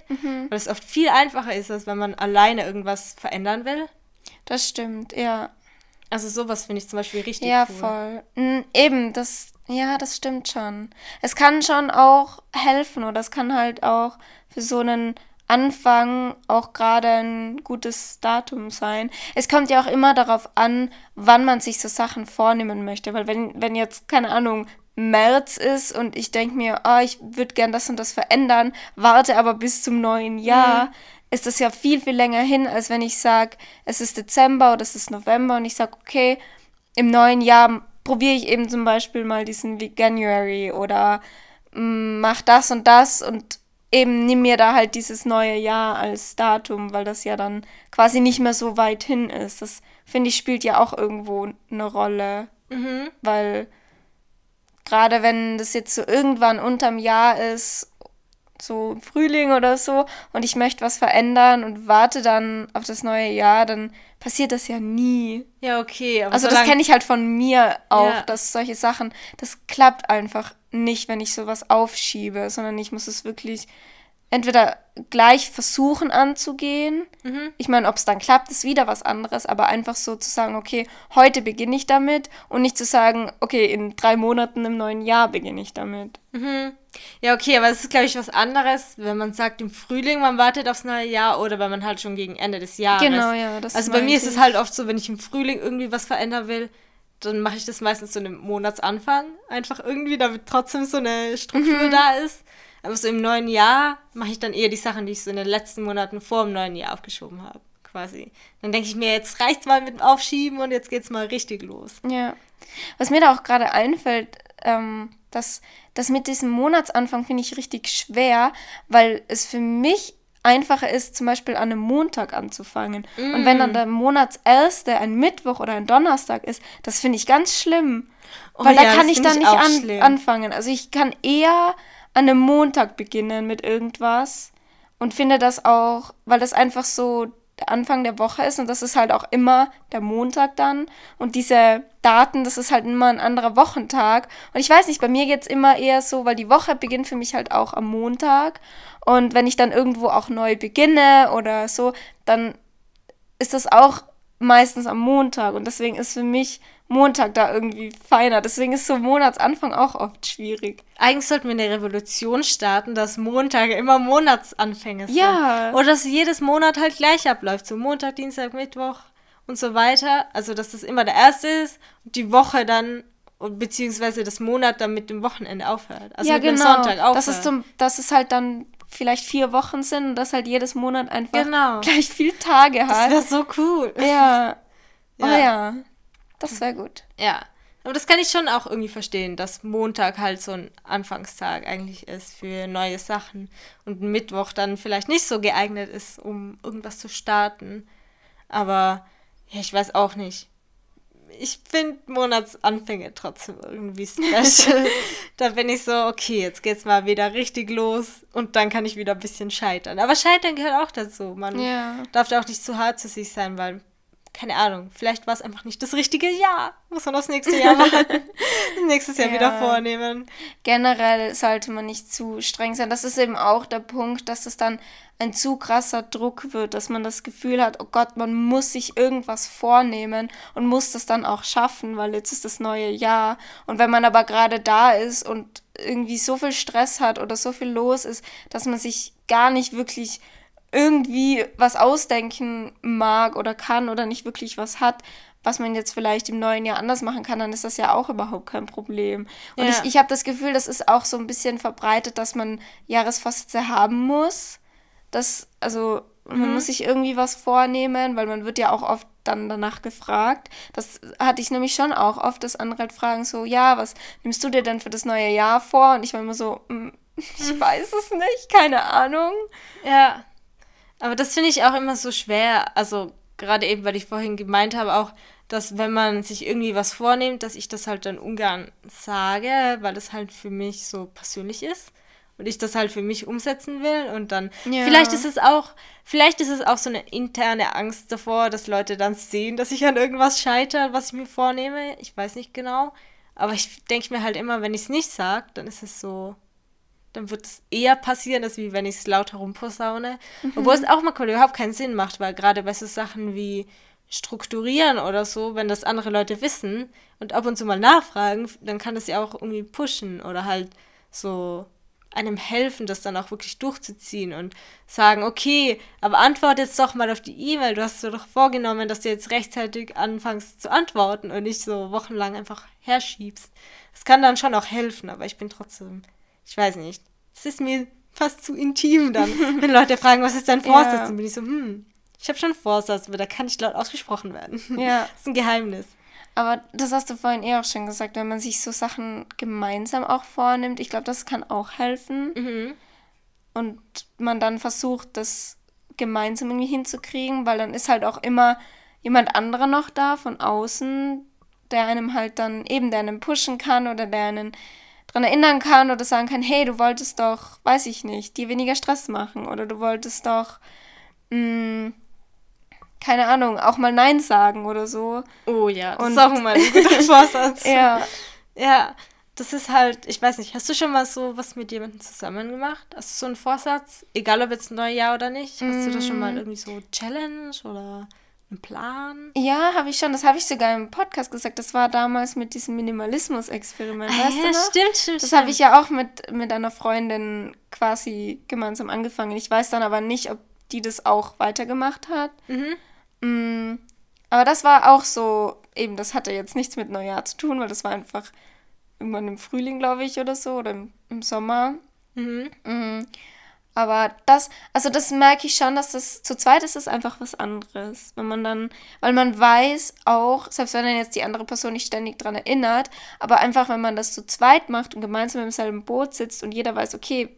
weil es oft viel einfacher ist, als wenn man alleine irgendwas verändern will. Das stimmt, ja. Also sowas finde ich zum Beispiel richtig Ja, cool. voll. Mm, Eben, das, ja, das stimmt schon. Es kann schon auch helfen oder es kann halt auch für so einen Anfang auch gerade ein gutes Datum sein. Es kommt ja auch immer darauf an, wann man sich so Sachen vornehmen möchte, weil wenn, wenn jetzt, keine Ahnung, März ist und ich denke mir, ah, ich würde gern das und das verändern, warte aber bis zum neuen Jahr, ist das ja viel, viel länger hin, als wenn ich sage, es ist Dezember oder es ist November und ich sage, okay, im neuen Jahr probiere ich eben zum Beispiel mal diesen Veganuary oder mm, mach das und das und eben nimm mir da halt dieses neue Jahr als Datum, weil das ja dann quasi nicht mehr so weit hin ist. Das finde ich spielt ja auch irgendwo eine Rolle, Mhm. weil gerade wenn das jetzt so irgendwann unterm Jahr ist, so im Frühling oder so, und ich möchte was verändern und warte dann auf das neue Jahr, dann passiert das ja nie. Ja, okay. Also das kenne ich halt von mir auch, Ja. dass solche Sachen, das klappt einfach nicht, wenn ich sowas aufschiebe, sondern ich muss es wirklich entweder gleich versuchen anzugehen. Mhm. Ich meine, ob es dann klappt, ist wieder was anderes, aber einfach so zu sagen, okay, heute beginne ich damit und nicht zu sagen, okay, in drei Monaten im neuen Jahr beginne ich damit. Mhm. Ja, okay, aber es ist, glaube ich, was anderes, wenn man sagt im Frühling, man wartet aufs neue Jahr oder wenn man halt schon gegen Ende des Jahres. Genau, ja, das Also bei mir ist es halt oft so, wenn ich im Frühling irgendwie was verändern will, dann mache ich das meistens so im Monatsanfang. Einfach irgendwie, damit trotzdem so eine Struktur Mhm. da ist. Aber so im neuen Jahr mache ich dann eher die Sachen, die ich so in den letzten Monaten vor dem neuen Jahr aufgeschoben habe. Quasi. Dann denke ich mir, jetzt reicht's mal mit dem Aufschieben und jetzt geht's mal richtig los. Ja. Was mir da auch gerade einfällt, ähm, dass das mit diesem Monatsanfang finde ich richtig schwer, weil es für mich einfacher ist, zum Beispiel an einem Montag anzufangen. Und wenn dann der Monatserste ein Mittwoch oder ein Donnerstag ist, das finde ich ganz schlimm. Oh weil ja, da kann ich dann ich nicht an, anfangen. Also ich kann eher an einem Montag beginnen mit irgendwas und finde das auch, weil das einfach so der Anfang der Woche ist und das ist halt auch immer der Montag dann und diese Daten, das ist halt immer ein anderer Wochentag und ich weiß nicht, bei mir geht's immer eher so, weil die Woche beginnt für mich halt auch am Montag und wenn ich dann irgendwo auch neu beginne oder so, dann ist das auch meistens am Montag und deswegen ist für mich Montag da irgendwie feiner. Deswegen ist so Monatsanfang auch oft schwierig. Eigentlich sollten wir eine Revolution starten, dass Montage immer Monatsanfänge sind. Ja. Oder dass jedes Monat halt gleich abläuft. So Montag, Dienstag, Mittwoch und so weiter. Also, dass das immer der erste ist und die Woche dann, beziehungsweise das Monat dann mit dem Wochenende aufhört. Also ja, mit dem genau. Sonntag aufhört. Das ist zum, dass es halt dann vielleicht vier Wochen sind und dass halt jedes Monat einfach Genau. gleich viele Tage das hat. wäre so cool. Ja. Oh Ja. Das wäre gut. Ja. Aber das kann ich schon auch irgendwie verstehen, dass Montag halt so ein Anfangstag eigentlich ist für neue Sachen und Mittwoch dann vielleicht nicht so geeignet ist, um irgendwas zu starten. Aber ja, ich weiß auch nicht. Ich finde Monatsanfänge trotzdem irgendwie special. da bin ich so, okay, jetzt geht's mal wieder richtig los und dann kann ich wieder ein bisschen scheitern. Aber scheitern gehört auch dazu. Man Ja. darf da auch nicht zu hart zu sich sein, weil, keine Ahnung, vielleicht war es einfach nicht das richtige Jahr. Muss man aufs nächste Jahr warten. Nächstes Jahr Ja. wieder vornehmen. Generell sollte man nicht zu streng sein. Das ist eben auch der Punkt, dass es dann ein zu krasser Druck wird, dass man das Gefühl hat, oh Gott, man muss sich irgendwas vornehmen und muss das dann auch schaffen, weil jetzt ist das neue Jahr. Und wenn man aber gerade da ist und irgendwie so viel Stress hat oder so viel los ist, dass man sich gar nicht wirklich irgendwie was ausdenken mag oder kann oder nicht wirklich was hat, was man jetzt vielleicht im neuen Jahr anders machen kann, dann ist das ja auch überhaupt kein Problem. Und Ja. ich, ich habe das Gefühl, das ist auch so ein bisschen verbreitet, dass man Jahresvorsätze haben muss. Das, also man Mhm. muss sich irgendwie was vornehmen, weil man wird ja auch oft dann danach gefragt. Das hatte ich nämlich schon auch oft, dass andere halt fragen so, ja, was nimmst du dir denn für das neue Jahr vor? Und ich war immer so, mm, ich weiß es nicht, keine Ahnung. Ja. Aber das finde ich auch immer so schwer. Also gerade eben, weil ich vorhin gemeint habe, auch, dass wenn man sich irgendwie was vornimmt, dass ich das halt dann ungern sage, weil das halt für mich so persönlich ist und ich das halt für mich umsetzen will und dann ja. vielleicht ist es auch vielleicht ist es auch so eine interne Angst davor, dass Leute dann sehen, dass ich an irgendwas scheitere, was ich mir vornehme. Ich weiß nicht genau, aber ich denke mir halt immer, wenn ich es nicht sage, dann ist es so dann wird es eher passieren, als wie wenn ich es laut herumposaune. Mhm. Obwohl es auch mal überhaupt keinen Sinn macht, weil gerade bei so Sachen wie strukturieren oder so, wenn das andere Leute wissen und ab und zu mal nachfragen, dann kann das ja auch irgendwie pushen oder halt so einem helfen, das dann auch wirklich durchzuziehen und sagen, okay, aber antworte jetzt doch mal auf die E-Mail. Du hast dir doch vorgenommen, dass du jetzt rechtzeitig anfängst zu antworten und nicht so wochenlang einfach herschiebst. Das kann dann schon auch helfen, aber ich bin trotzdem, ich weiß nicht. Es ist mir fast zu intim dann, wenn Leute fragen, was ist dein Vorsatz? Ja. Dann bin ich so, hm, ich habe schon Vorsatz, aber da kann nicht laut ausgesprochen werden. Ja. Das ist ein Geheimnis. Aber das hast du vorhin eh auch schon gesagt, wenn man sich so Sachen gemeinsam auch vornimmt, ich glaube, das kann auch helfen. Mhm. Und man dann versucht, das gemeinsam irgendwie hinzukriegen, weil dann ist halt auch immer jemand anderer noch da von außen, der einem halt dann eben, der einen pushen kann oder der einen dran erinnern kann oder sagen kann, hey, du wolltest doch, weiß ich nicht, dir weniger Stress machen oder du wolltest doch mh, mm, keine Ahnung, auch mal Nein sagen oder so. Oh ja, das und, ist auch mal ein guter Vorsatz. ja. Ja, das ist halt, ich weiß nicht, hast du schon mal so was mit jemandem zusammen gemacht? Hast du so einen Vorsatz? Egal ob jetzt ein neues Jahr oder nicht. Hast mm. du das schon mal mm. irgendwie so Challenge oder einen Plan? Ja, habe ich schon. Das habe ich sogar im Podcast gesagt. Das war damals mit diesem Minimalismus-Experiment. Ah, weißt ja, du noch? stimmt, stimmt. Das habe ich ja auch mit, mit einer Freundin quasi gemeinsam angefangen. Ich weiß dann aber nicht, ob die das auch weitergemacht hat. Mhm. Mm, aber das war auch so, eben, das hatte jetzt nichts mit Neujahr zu tun, weil das war einfach irgendwann im Frühling, glaube ich, oder so, oder im, im Sommer. Mhm. Mhm. Aber das, also das merke ich schon, dass das zu zweit ist es einfach was anderes. Wenn man dann, weil man weiß auch, selbst wenn dann jetzt die andere Person nicht ständig dran erinnert, aber einfach, wenn man das zu zweit macht und gemeinsam im selben Boot sitzt und jeder weiß, okay,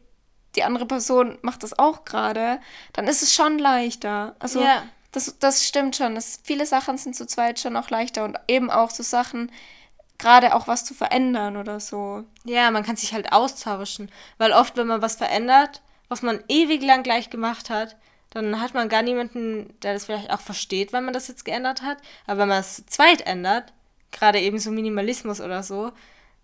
die andere Person macht das auch gerade, dann ist es schon leichter. Also ja. das, das stimmt schon. Das, viele Sachen sind zu zweit schon auch leichter und eben auch so Sachen, gerade auch was zu verändern oder so. Ja, man kann sich halt austauschen. Weil oft, wenn man was verändert, was man ewig lang gleich gemacht hat, dann hat man gar niemanden, der das vielleicht auch versteht, wenn man das jetzt geändert hat. Aber wenn man es zweit ändert, gerade eben so Minimalismus oder so,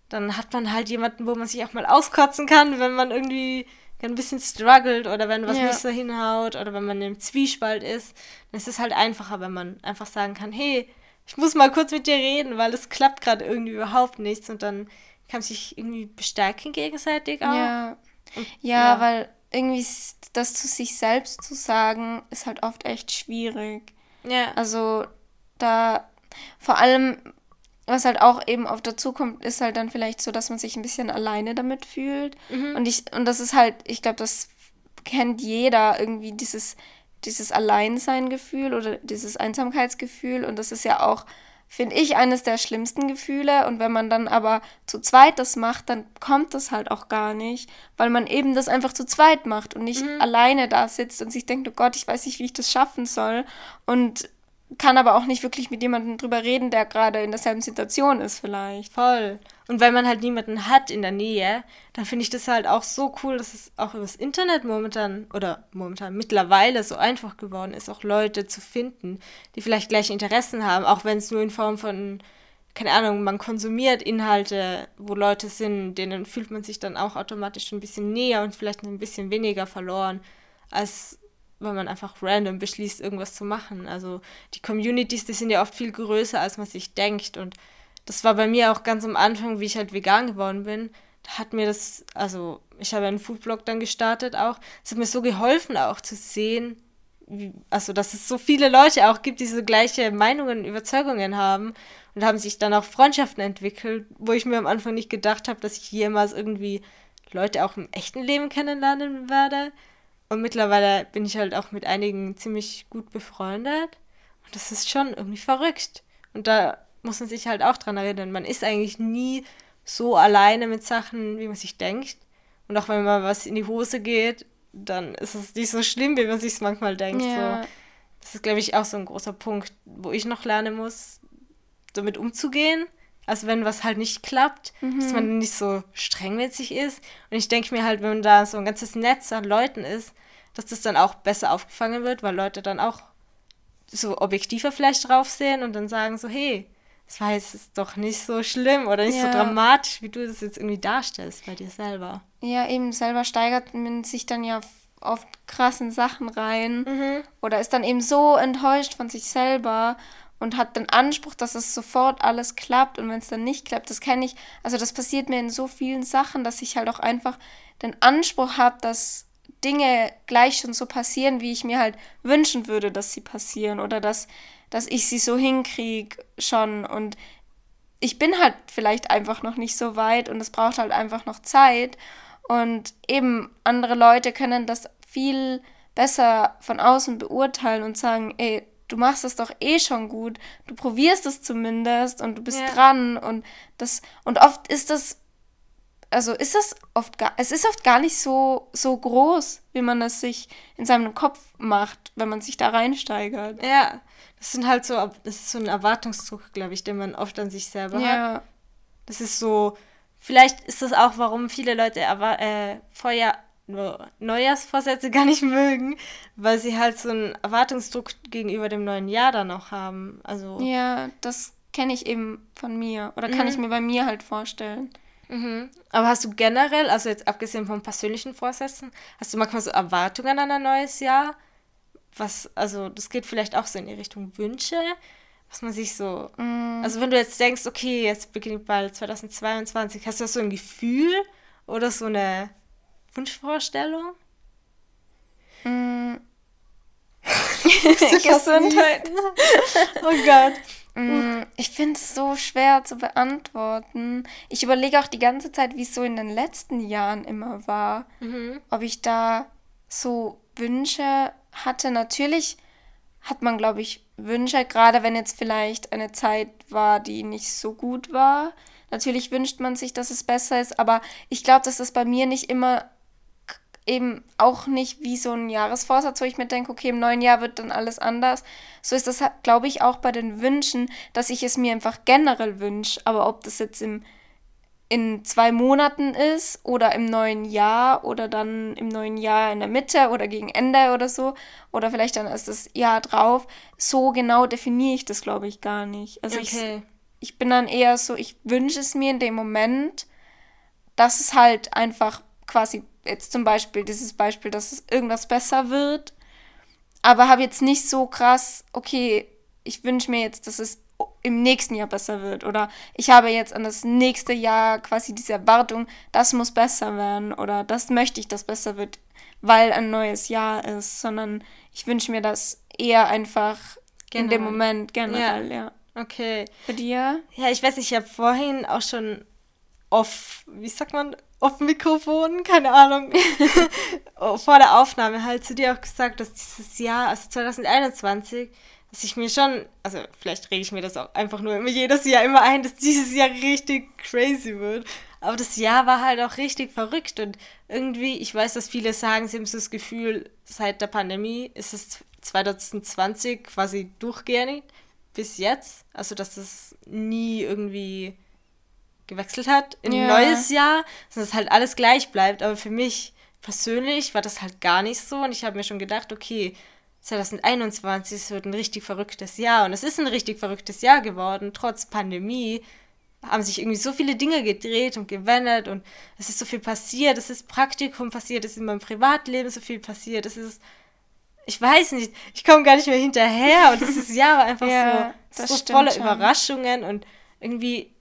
dann hat man halt jemanden, wo man sich auch mal auskotzen kann, wenn man irgendwie ein bisschen struggelt oder wenn was ja. nicht so hinhaut oder wenn man im Zwiespalt ist, dann ist es halt einfacher, wenn man einfach sagen kann, hey, ich muss mal kurz mit dir reden, weil es klappt gerade irgendwie überhaupt nichts und dann kann man sich irgendwie bestärken gegenseitig auch. Ja. Und, ja, ja, weil irgendwie das zu sich selbst zu sagen, ist halt oft echt schwierig. Ja. Also da vor allem was halt auch eben oft dazu kommt, ist halt dann vielleicht so, dass man sich ein bisschen alleine damit fühlt. Mhm. Und ich, und das ist halt, ich glaube, das kennt jeder irgendwie dieses, dieses Alleinsein-Gefühl oder dieses Einsamkeitsgefühl. Und das ist ja auch, finde ich, eines der schlimmsten Gefühle. Und wenn man dann aber zu zweit das macht, dann kommt das halt auch gar nicht, weil man eben das einfach zu zweit macht und nicht mhm. alleine da sitzt und sich denkt, oh Gott, ich weiß nicht, wie ich das schaffen soll. Und kann aber auch nicht wirklich mit jemandem drüber reden, der gerade in derselben Situation ist vielleicht. Voll. Und wenn man halt niemanden hat in der Nähe, dann finde ich das halt auch so cool, dass es auch übers Internet momentan oder momentan mittlerweile so einfach geworden ist, auch Leute zu finden, die vielleicht gleiche Interessen haben, auch wenn es nur in Form von keine Ahnung, man konsumiert Inhalte, wo Leute sind, denen fühlt man sich dann auch automatisch ein bisschen näher und vielleicht ein bisschen weniger verloren, als weil man einfach random beschließt, irgendwas zu machen. Also die Communities, die sind ja oft viel größer, als man sich denkt. Und das war bei mir auch ganz am Anfang, wie ich halt vegan geworden bin. Da hat mir das, also ich habe einen Foodblog dann gestartet auch. Es hat mir so geholfen auch zu sehen, wie, also dass es so viele Leute auch gibt, die so gleiche Meinungen, Überzeugungen haben. Und haben sich dann auch Freundschaften entwickelt, wo ich mir am Anfang nicht gedacht habe, dass ich jemals irgendwie Leute auch im echten Leben kennenlernen werde. Und mittlerweile bin ich halt auch mit einigen ziemlich gut befreundet. Und das ist schon irgendwie verrückt. Und da muss man sich halt auch dran erinnern. Man ist eigentlich nie so alleine mit Sachen, wie man sich denkt. Und auch wenn mal was in die Hose geht, dann ist es nicht so schlimm, wie man sich manchmal denkt. Ja. So. Das ist, glaube ich, auch so ein großer Punkt, wo ich noch lernen muss, damit umzugehen. Also wenn was halt nicht klappt, mhm. dass man nicht so streng mit sich ist. Und ich denke mir halt, wenn da so ein ganzes Netz an Leuten ist, dass das dann auch besser aufgefangen wird, weil Leute dann auch so objektiver vielleicht drauf sehen und dann sagen so, hey, das war jetzt doch nicht so schlimm oder nicht ja. so dramatisch, wie du das jetzt irgendwie darstellst bei dir selber. Ja, eben selber steigert man sich dann ja oft krassen Sachen rein mhm. oder ist dann eben so enttäuscht von sich selber und hat den Anspruch, dass es sofort alles klappt und wenn es dann nicht klappt, das kenne ich, also das passiert mir in so vielen Sachen, dass ich halt auch einfach den Anspruch habe, dass Dinge gleich schon so passieren, wie ich mir halt wünschen würde, dass sie passieren oder dass, dass ich sie so hinkriege schon. Und ich bin halt vielleicht einfach noch nicht so weit und es braucht halt einfach noch Zeit. Und eben andere Leute können das viel besser von außen beurteilen und sagen, ey, du machst es doch eh schon gut, du probierst es zumindest und du bist ja. dran. Und das und oft ist das also ist das oft gar, es ist oft gar nicht so, so groß, wie man es sich in seinem Kopf macht, wenn man sich da reinsteigert. Ja, das sind halt so, das ist so ein Erwartungsdruck, glaube ich, den man oft an sich selber ja. hat. Das ist so, vielleicht ist das auch, warum viele Leute äh, Vorjahr, Neujahrsvorsätze gar nicht mögen, weil sie halt so einen Erwartungsdruck gegenüber dem neuen Jahr dann auch haben. Also ja, das kenne ich eben von mir oder kann mhm. ich mir bei mir halt vorstellen. Mhm. Aber hast du generell, also jetzt abgesehen von persönlichen Vorsätzen, hast du manchmal so Erwartungen an ein neues Jahr? Was, also das geht vielleicht auch so in die Richtung Wünsche, was man sich so. Mm. Also wenn du jetzt denkst, okay, jetzt beginnt bald 2022, hast du so ein Gefühl oder so eine Wunschvorstellung? Mm. Gesundheit. oh Gott. Mm, ich finde es so schwer zu beantworten. Ich überlege auch die ganze Zeit, wie es so in den letzten Jahren immer war. Mhm. Ob ich da so Wünsche hatte. Natürlich hat man, glaube ich, Wünsche, gerade wenn jetzt vielleicht eine Zeit war, die nicht so gut war. Natürlich wünscht man sich, dass es besser ist, aber ich glaube, dass das bei mir nicht immer eben auch nicht wie so ein Jahresvorsatz, wo ich mir denke, okay, im neuen Jahr wird dann alles anders. So ist das, glaube ich, auch bei den Wünschen, dass ich es mir einfach generell wünsche. Aber ob das jetzt im, in zwei Monaten ist oder im neuen Jahr oder dann im neuen Jahr in der Mitte oder gegen Ende oder so oder vielleicht dann ist das Jahr drauf, so genau definiere ich das, glaube ich, gar nicht. Also okay. ich, ich bin dann eher so, ich wünsche es mir in dem Moment, dass es halt einfach quasi jetzt zum Beispiel dieses Beispiel, dass es irgendwas besser wird, aber habe jetzt nicht so krass, okay, ich wünsche mir jetzt, dass es im nächsten Jahr besser wird oder ich habe jetzt an das nächste Jahr quasi diese Erwartung, das muss besser werden oder das möchte ich, dass besser wird, weil ein neues Jahr ist, sondern ich wünsche mir das eher einfach generell. in dem Moment generell, ja. ja. Okay. Bei dir? Ja, ich weiß, ich habe vorhin auch schon off, wie sagt man, auf Mikrofon, keine Ahnung, vor der Aufnahme halt zu dir auch gesagt, dass dieses Jahr, also 2021, dass ich mir schon, also vielleicht rede ich mir das auch einfach nur immer jedes Jahr immer ein, dass dieses Jahr richtig crazy wird. Aber das Jahr war halt auch richtig verrückt und irgendwie, ich weiß, dass viele sagen, sie haben so das Gefühl, seit der Pandemie ist es 2020 quasi durchgehend bis jetzt. Also, dass das nie irgendwie gewechselt hat in ja. ein neues Jahr, sondern dass halt alles gleich bleibt. Aber für mich persönlich war das halt gar nicht so. Und ich habe mir schon gedacht, okay, 2021 es wird ein richtig verrücktes Jahr. Und es ist ein richtig verrücktes Jahr geworden, trotz Pandemie haben sich irgendwie so viele Dinge gedreht und gewendet. Und es ist so viel passiert, es ist Praktikum passiert, es ist in meinem Privatleben so viel passiert, es ist, ich weiß nicht, ich komme gar nicht mehr hinterher. Und dieses Jahr war einfach ja, so, so voller schon. Überraschungen. Und irgendwie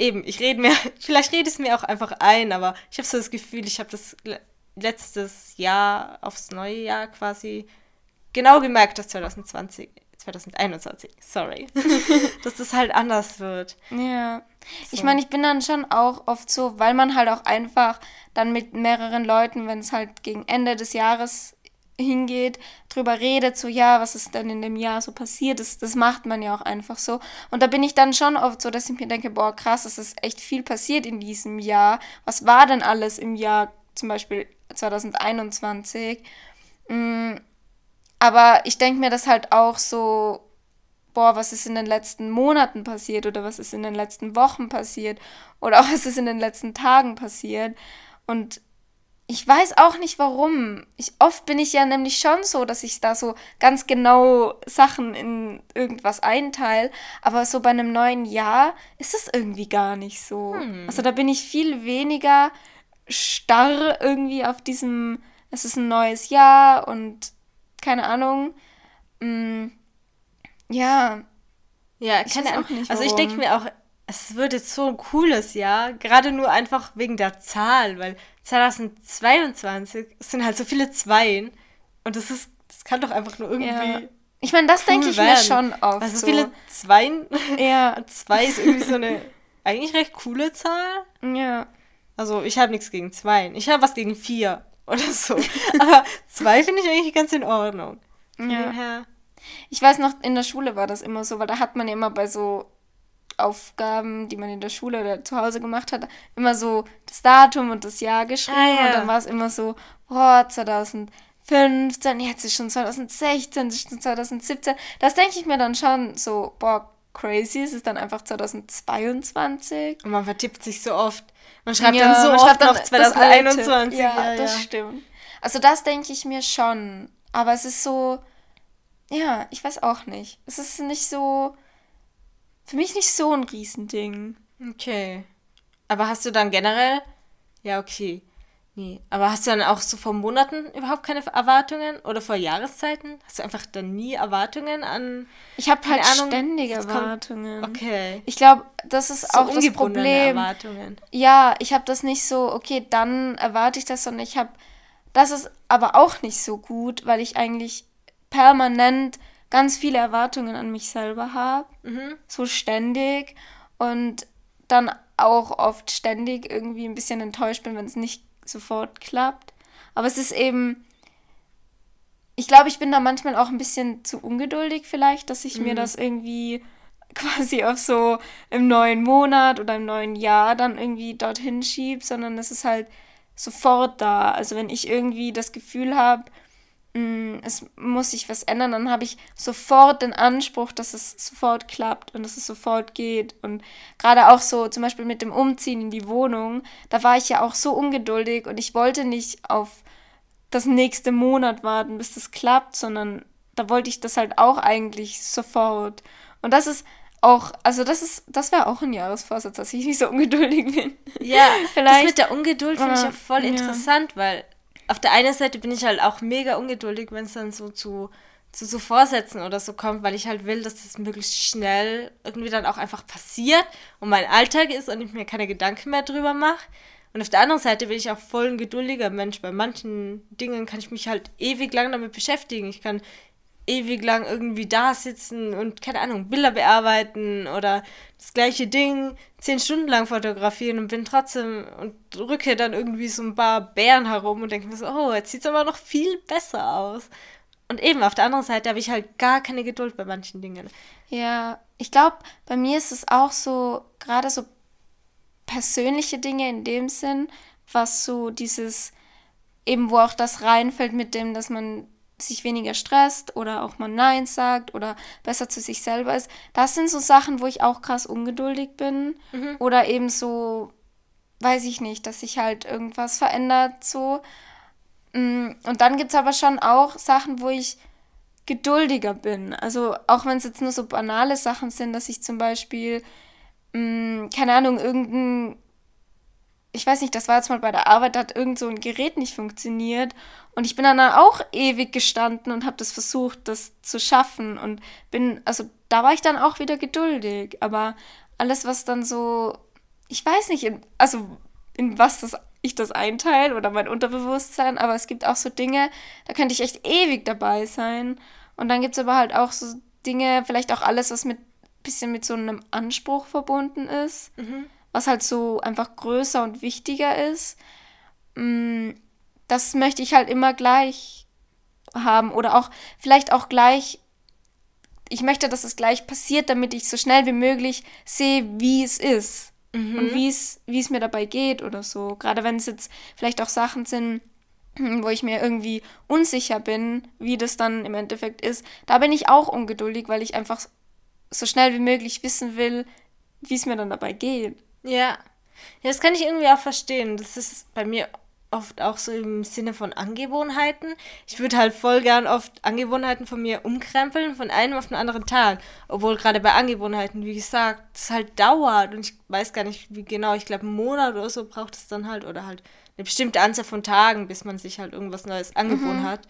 eben, ich rede mir, vielleicht rede es mir auch einfach ein, aber ich habe so das Gefühl, ich habe das letztes Jahr aufs neue Jahr quasi genau gemerkt, dass 2020, 2021, sorry, dass das halt anders wird. Ja. So. Ich meine, ich bin dann schon auch oft so, weil man halt auch einfach dann mit mehreren Leuten, wenn es halt gegen Ende des Jahres hingeht, drüber redet, so ja, was ist denn in dem Jahr so passiert, das, das macht man ja auch einfach so. Und da bin ich dann schon oft so, dass ich mir denke, boah, krass, es ist echt viel passiert in diesem Jahr. Was war denn alles im Jahr zum Beispiel 2021? Mm, aber ich denke mir das halt auch so, boah, was ist in den letzten Monaten passiert oder was ist in den letzten Wochen passiert oder auch was ist in den letzten Tagen passiert. Und ich weiß auch nicht warum. Ich, oft bin ich ja nämlich schon so, dass ich da so ganz genau Sachen in irgendwas einteile. Aber so bei einem neuen Jahr ist es irgendwie gar nicht so. Hm. Also da bin ich viel weniger starr irgendwie auf diesem, es ist ein neues Jahr und keine Ahnung. Mh, mm, ja. Ja, keine Ahnung. Nicht, also ich denke mir auch, es wird jetzt so ein cooles Jahr, gerade nur einfach wegen der Zahl, weil 2022 sind halt so viele Zweien und das ist, das kann doch einfach nur irgendwie. Ja. Ich meine, das cool denke ich werden. mir schon oft. Also so viele Zweien. Ja. Zwei ist irgendwie so eine eigentlich recht coole Zahl. Ja. Also ich habe nichts gegen Zweien. Ich habe was gegen vier oder so. Aber zwei finde ich eigentlich ganz in Ordnung. Von ja. Ich weiß noch, in der Schule war das immer so, weil da hat man ja immer bei so Aufgaben, die man in der Schule oder zu Hause gemacht hat, immer so das Datum und das Jahr geschrieben. Ah, ja. Und dann war es immer so, oh, 2015, jetzt ist schon 2016, jetzt ist schon 2017. Das denke ich mir dann schon so, boah, crazy, es ist dann einfach 2022. Und man vertippt sich so oft. Man schreibt ja, dann so oft noch 2021. Ja, ja, das ja. stimmt. Also das denke ich mir schon. Aber es ist so, ja, ich weiß auch nicht. Es ist nicht so für mich nicht so ein Riesending. Okay. Aber hast du dann generell. Ja, okay. Nee. Aber hast du dann auch so vor Monaten überhaupt keine Erwartungen? Oder vor Jahreszeiten? Hast du einfach dann nie Erwartungen an. Ich habe halt Ahnung, ständige Erwartungen. Okay. Ich glaube, das ist so auch das Problem. Erwartungen. Ja, ich habe das nicht so, okay, dann erwarte ich das, sondern ich habe. Das ist aber auch nicht so gut, weil ich eigentlich permanent ganz viele Erwartungen an mich selber habe, mhm. so ständig und dann auch oft ständig irgendwie ein bisschen enttäuscht bin, wenn es nicht sofort klappt. Aber es ist eben, ich glaube, ich bin da manchmal auch ein bisschen zu ungeduldig vielleicht, dass ich mhm. mir das irgendwie quasi auf so im neuen Monat oder im neuen Jahr dann irgendwie dorthin schiebe, sondern es ist halt sofort da. Also wenn ich irgendwie das Gefühl habe, es muss sich was ändern, dann habe ich sofort den Anspruch, dass es sofort klappt und dass es sofort geht. Und gerade auch so zum Beispiel mit dem Umziehen in die Wohnung, da war ich ja auch so ungeduldig und ich wollte nicht auf das nächste Monat warten, bis das klappt, sondern da wollte ich das halt auch eigentlich sofort. Und das ist auch, also das ist, das wäre auch ein Jahresvorsatz, dass ich nicht so ungeduldig bin. Ja, vielleicht. Das mit der Ungeduld finde ich auch voll ja. interessant, weil auf der einen Seite bin ich halt auch mega ungeduldig, wenn es dann so zu, zu so Vorsätzen oder so kommt, weil ich halt will, dass das möglichst schnell irgendwie dann auch einfach passiert und mein Alltag ist und ich mir keine Gedanken mehr drüber mache. Und auf der anderen Seite bin ich auch voll ein geduldiger Mensch. Bei manchen Dingen kann ich mich halt ewig lang damit beschäftigen. Ich kann ewig lang irgendwie da sitzen und, keine Ahnung, Bilder bearbeiten oder das gleiche Ding zehn Stunden lang fotografieren und bin trotzdem und rücke dann irgendwie so ein paar Bären herum und denke mir so, oh, jetzt sieht es aber noch viel besser aus. Und eben auf der anderen Seite habe ich halt gar keine Geduld bei manchen Dingen. Ja, ich glaube, bei mir ist es auch so, gerade so persönliche Dinge in dem Sinn, was so dieses, eben wo auch das reinfällt mit dem, dass man sich weniger stresst oder auch mal Nein sagt oder besser zu sich selber ist. Das sind so Sachen, wo ich auch krass ungeduldig bin. Mhm. Oder eben so, weiß ich nicht, dass sich halt irgendwas verändert so. Mm, und dann gibt es aber schon auch Sachen, wo ich geduldiger bin. Also auch wenn es jetzt nur so banale Sachen sind, dass ich zum Beispiel, mh, mm, keine Ahnung, irgendein ich weiß nicht, das war jetzt mal bei der Arbeit, da hat irgend so ein Gerät nicht funktioniert. Und ich bin dann auch ewig gestanden und habe das versucht, das zu schaffen und bin, also da war ich dann auch wieder geduldig, aber alles, was dann so, ich weiß nicht, in, also in was das, ich das einteile oder mein Unterbewusstsein, aber es gibt auch so Dinge, da könnte ich echt ewig dabei sein. Und dann gibt es aber halt auch so Dinge, vielleicht auch alles, was mit bisschen mit so einem Anspruch verbunden ist. Mhm was halt so einfach größer und wichtiger ist, mm, das möchte ich halt immer gleich haben oder auch vielleicht auch gleich, ich möchte, dass es gleich passiert, damit ich so schnell wie möglich sehe, wie es ist Mhm. und wie es, wie es mir dabei geht oder so. Gerade wenn es jetzt vielleicht auch Sachen sind, wo ich mir irgendwie unsicher bin, wie das dann im Endeffekt ist, da bin ich auch ungeduldig, weil ich einfach so schnell wie möglich wissen will, wie es mir dann dabei geht. Ja. Ja, das kann ich irgendwie auch verstehen. Das ist bei mir oft auch so im Sinne von Angewohnheiten. Ich würde halt voll gern oft Angewohnheiten von mir umkrempeln, von einem auf den anderen Tag. Obwohl gerade bei Angewohnheiten, wie gesagt, es halt dauert und ich weiß gar nicht, wie genau, ich glaube, einen Monat oder so braucht es dann halt oder halt eine bestimmte Anzahl von Tagen, bis man sich halt irgendwas Neues angewohnt hat.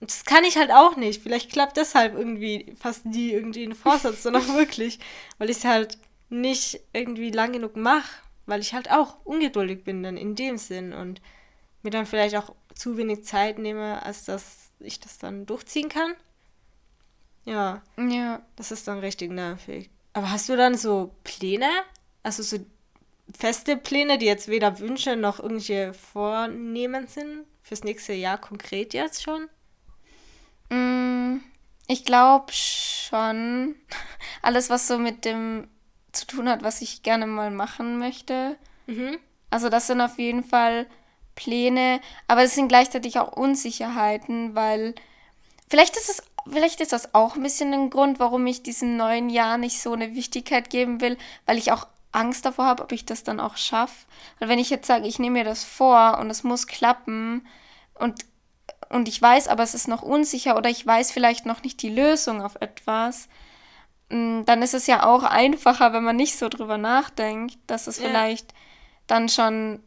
Und das kann ich halt auch nicht. Vielleicht klappt deshalb irgendwie fast nie irgendwie ein Vorsatz, sondern wirklich, weil ich es halt nicht irgendwie lang genug mache, weil ich halt auch ungeduldig bin dann in dem Sinn und mir dann vielleicht auch zu wenig Zeit nehme, als dass ich das dann durchziehen kann. Ja, Ja. das ist dann richtig nervig. Aber hast du dann so Pläne? Also so feste Pläne, die jetzt weder Wünsche noch irgendwelche Vornehmen sind? Fürs nächste Jahr konkret jetzt schon? Mm, Ich glaube schon. Alles, was so mit dem zu tun hat, was ich gerne mal machen möchte. Mhm. Also das sind auf jeden Fall Pläne, aber es sind gleichzeitig auch Unsicherheiten, weil vielleicht ist es, vielleicht ist das auch ein bisschen ein Grund, warum ich diesem neuen Jahr nicht so eine Wichtigkeit geben will, weil ich auch Angst davor habe, ob ich das dann auch schaffe. Weil wenn ich jetzt sage, ich nehme mir das vor und es muss klappen und, und ich weiß, aber es ist noch unsicher oder ich weiß vielleicht noch nicht die Lösung auf etwas, dann ist es ja auch einfacher, wenn man nicht so drüber nachdenkt, dass es Ja. vielleicht dann schon,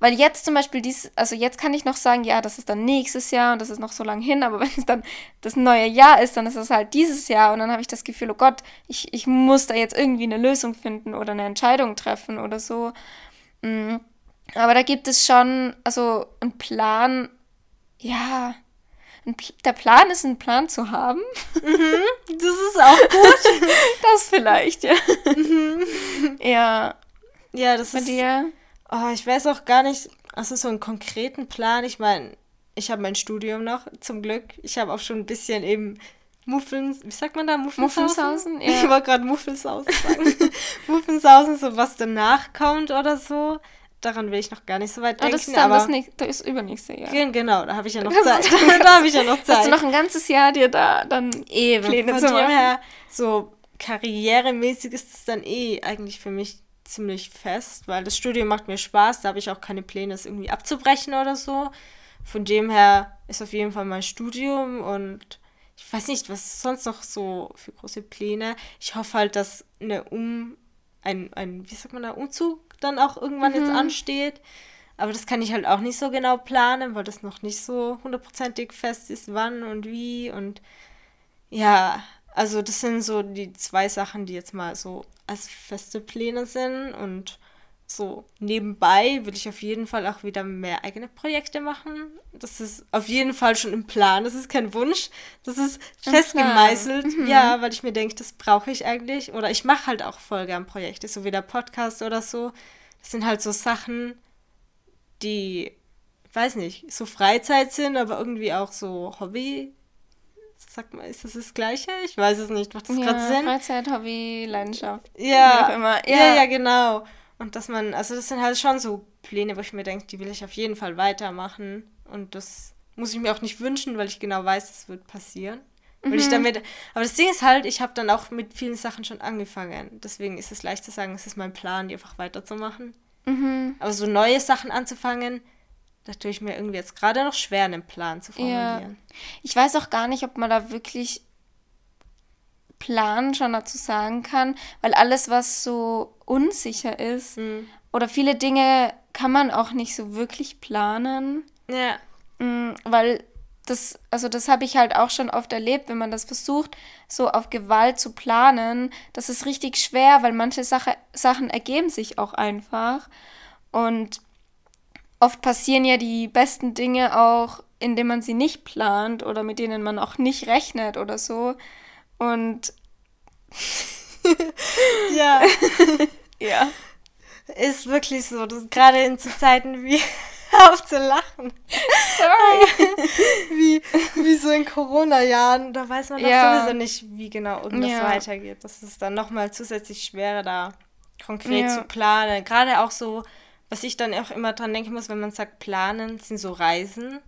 weil jetzt zum Beispiel dies, also jetzt kann ich noch sagen, ja, das ist dann nächstes Jahr und das ist noch so lange hin, aber wenn es dann das neue Jahr ist, dann ist es halt dieses Jahr und dann habe ich das Gefühl, oh Gott, ich, ich muss da jetzt irgendwie eine Lösung finden oder eine Entscheidung treffen oder so. Mm. Aber da gibt es schon, also ein Plan, ja, der Plan ist, einen Plan zu haben. Das ist auch gut. Das vielleicht, ja. Ja, ja, das bei ist. dir? Oh, ich weiß auch gar nicht, also so einen konkreten Plan. Ich meine, ich habe mein Studium noch, zum Glück. Ich habe auch schon ein bisschen eben Muffins, wie sagt man da? Muffensausen, ja. Ich wollte gerade Muffelsausen sagen. Muffensausen, so was danach kommt oder so. Daran will ich noch gar nicht so weit Oh, denken. das ist dann aber das nächste, das ist übernächste Jahr. Gen- Genau, da habe ich ja noch Zeit. da habe ich ja noch Zeit. Hast du noch ein ganzes Jahr dir da dann Eben, Pläne von zu dem machen? her, so karrieremäßig ist es dann eh eigentlich für mich ziemlich fest, weil das Studium macht mir Spaß, da habe ich auch keine Pläne, es irgendwie abzubrechen oder so. Von dem her ist auf jeden Fall mein Studium und ich weiß nicht, was sonst noch so für große Pläne. Ich hoffe halt, dass eine Um, ein, ein, wie sagt man da, Umzug dann auch irgendwann jetzt ansteht. Aber das kann ich halt auch nicht so genau planen, weil das noch nicht so hundertprozentig fest ist, wann und wie. Und ja, also das sind so die zwei Sachen, die jetzt mal so als feste Pläne sind. Und so nebenbei will ich auf jeden Fall auch wieder mehr eigene Projekte machen. Das ist auf jeden Fall schon im Plan. Das ist kein Wunsch. Das ist Im fest Plan. gemeißelt. Ja, weil ich mir denke, das brauche ich eigentlich. Oder ich mache halt auch voll gern Projekte, so wie der Podcast oder so. Das sind halt so Sachen, die, ich weiß nicht, so Freizeit sind, aber irgendwie auch so Hobby. Sag mal, ist das das Gleiche? Ich weiß es nicht. Macht das ja, gerade Sinn? Freizeit, Hobby, Leidenschaft. Ja, Wie auch immer. ja, Ja. ja, genau. Und dass man, also das sind halt schon so Pläne, wo ich mir denke, die will ich auf jeden Fall weitermachen. Und das muss ich mir auch nicht wünschen, weil ich genau weiß, das wird passieren. Weil Mhm. ich damit, aber das Ding ist halt, ich habe dann auch mit vielen Sachen schon angefangen. Deswegen ist es leicht zu sagen, es ist mein Plan, die einfach weiterzumachen. Mhm. Aber so neue Sachen anzufangen, da tue ich mir irgendwie jetzt gerade noch schwer, einen Plan zu Ja. formulieren. Ich weiß auch gar nicht, ob man da wirklich Plan schon dazu sagen kann, weil alles, was so unsicher ist Mhm. oder viele Dinge kann man auch nicht so wirklich planen, Ja. Mm, weil das, also das habe ich halt auch schon oft erlebt, wenn man das versucht, so auf Gewalt zu planen, das ist richtig schwer, weil manche Sache, Sachen ergeben sich auch einfach und oft passieren ja die besten Dinge auch, indem man sie nicht plant oder mit denen man auch nicht rechnet oder so. Und Ja. ja. Ist wirklich so. Das, gerade in so Zeiten wie auf zu lachen. Sorry. wie, wie so in Corona-Jahren, da weiß man doch Ja. sowieso nicht, wie genau irgendwas Ja. weitergeht. Das ist dann nochmal zusätzlich schwerer, da konkret Ja. zu planen. Gerade auch so, was ich dann auch immer dran denken muss, wenn man sagt planen, sind so Reisen.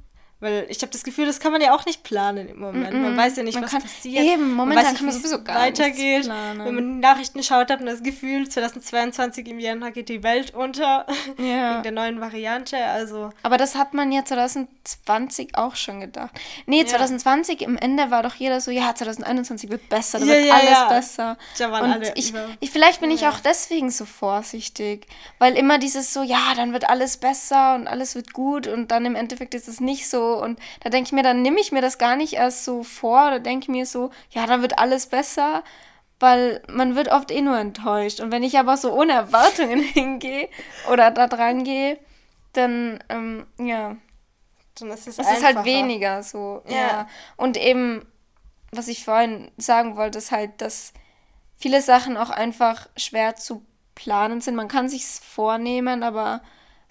Weil ich habe das Gefühl, das kann man ja auch nicht planen im Moment. Man Mm-mm. weiß ja nicht, Man was kann- passiert. eben, Man momentan nicht, kann man wie es sowieso gar weitergeht. planen. Wenn man die Nachrichten schaut, hat man das Gefühl, 2022 im Januar geht die Welt unter Ja. wegen der neuen Variante. Also Aber das hat man ja 2020 auch schon gedacht. Nee, Ja. 2020 im Ende war doch jeder so, ja, 2021 wird besser, da Ja, wird ja, alles ja. besser. Da waren Und alle ich, ich, vielleicht bin ich Ja. auch deswegen so vorsichtig, weil immer dieses so, ja, dann wird alles besser und alles wird gut und dann im Endeffekt ist es nicht so und da denke ich mir, dann nehme ich mir das gar nicht erst so vor oder denke mir so, ja, dann wird alles besser, weil man wird oft eh nur enttäuscht und wenn ich aber so ohne Erwartungen hingehe oder da dran gehe, dann, ähm, ja, dann ist es es ist halt weniger so, ja. Ja. Und eben, was ich vorhin sagen wollte, ist halt, dass viele Sachen auch einfach schwer zu planen sind. Man kann sich's vornehmen, aber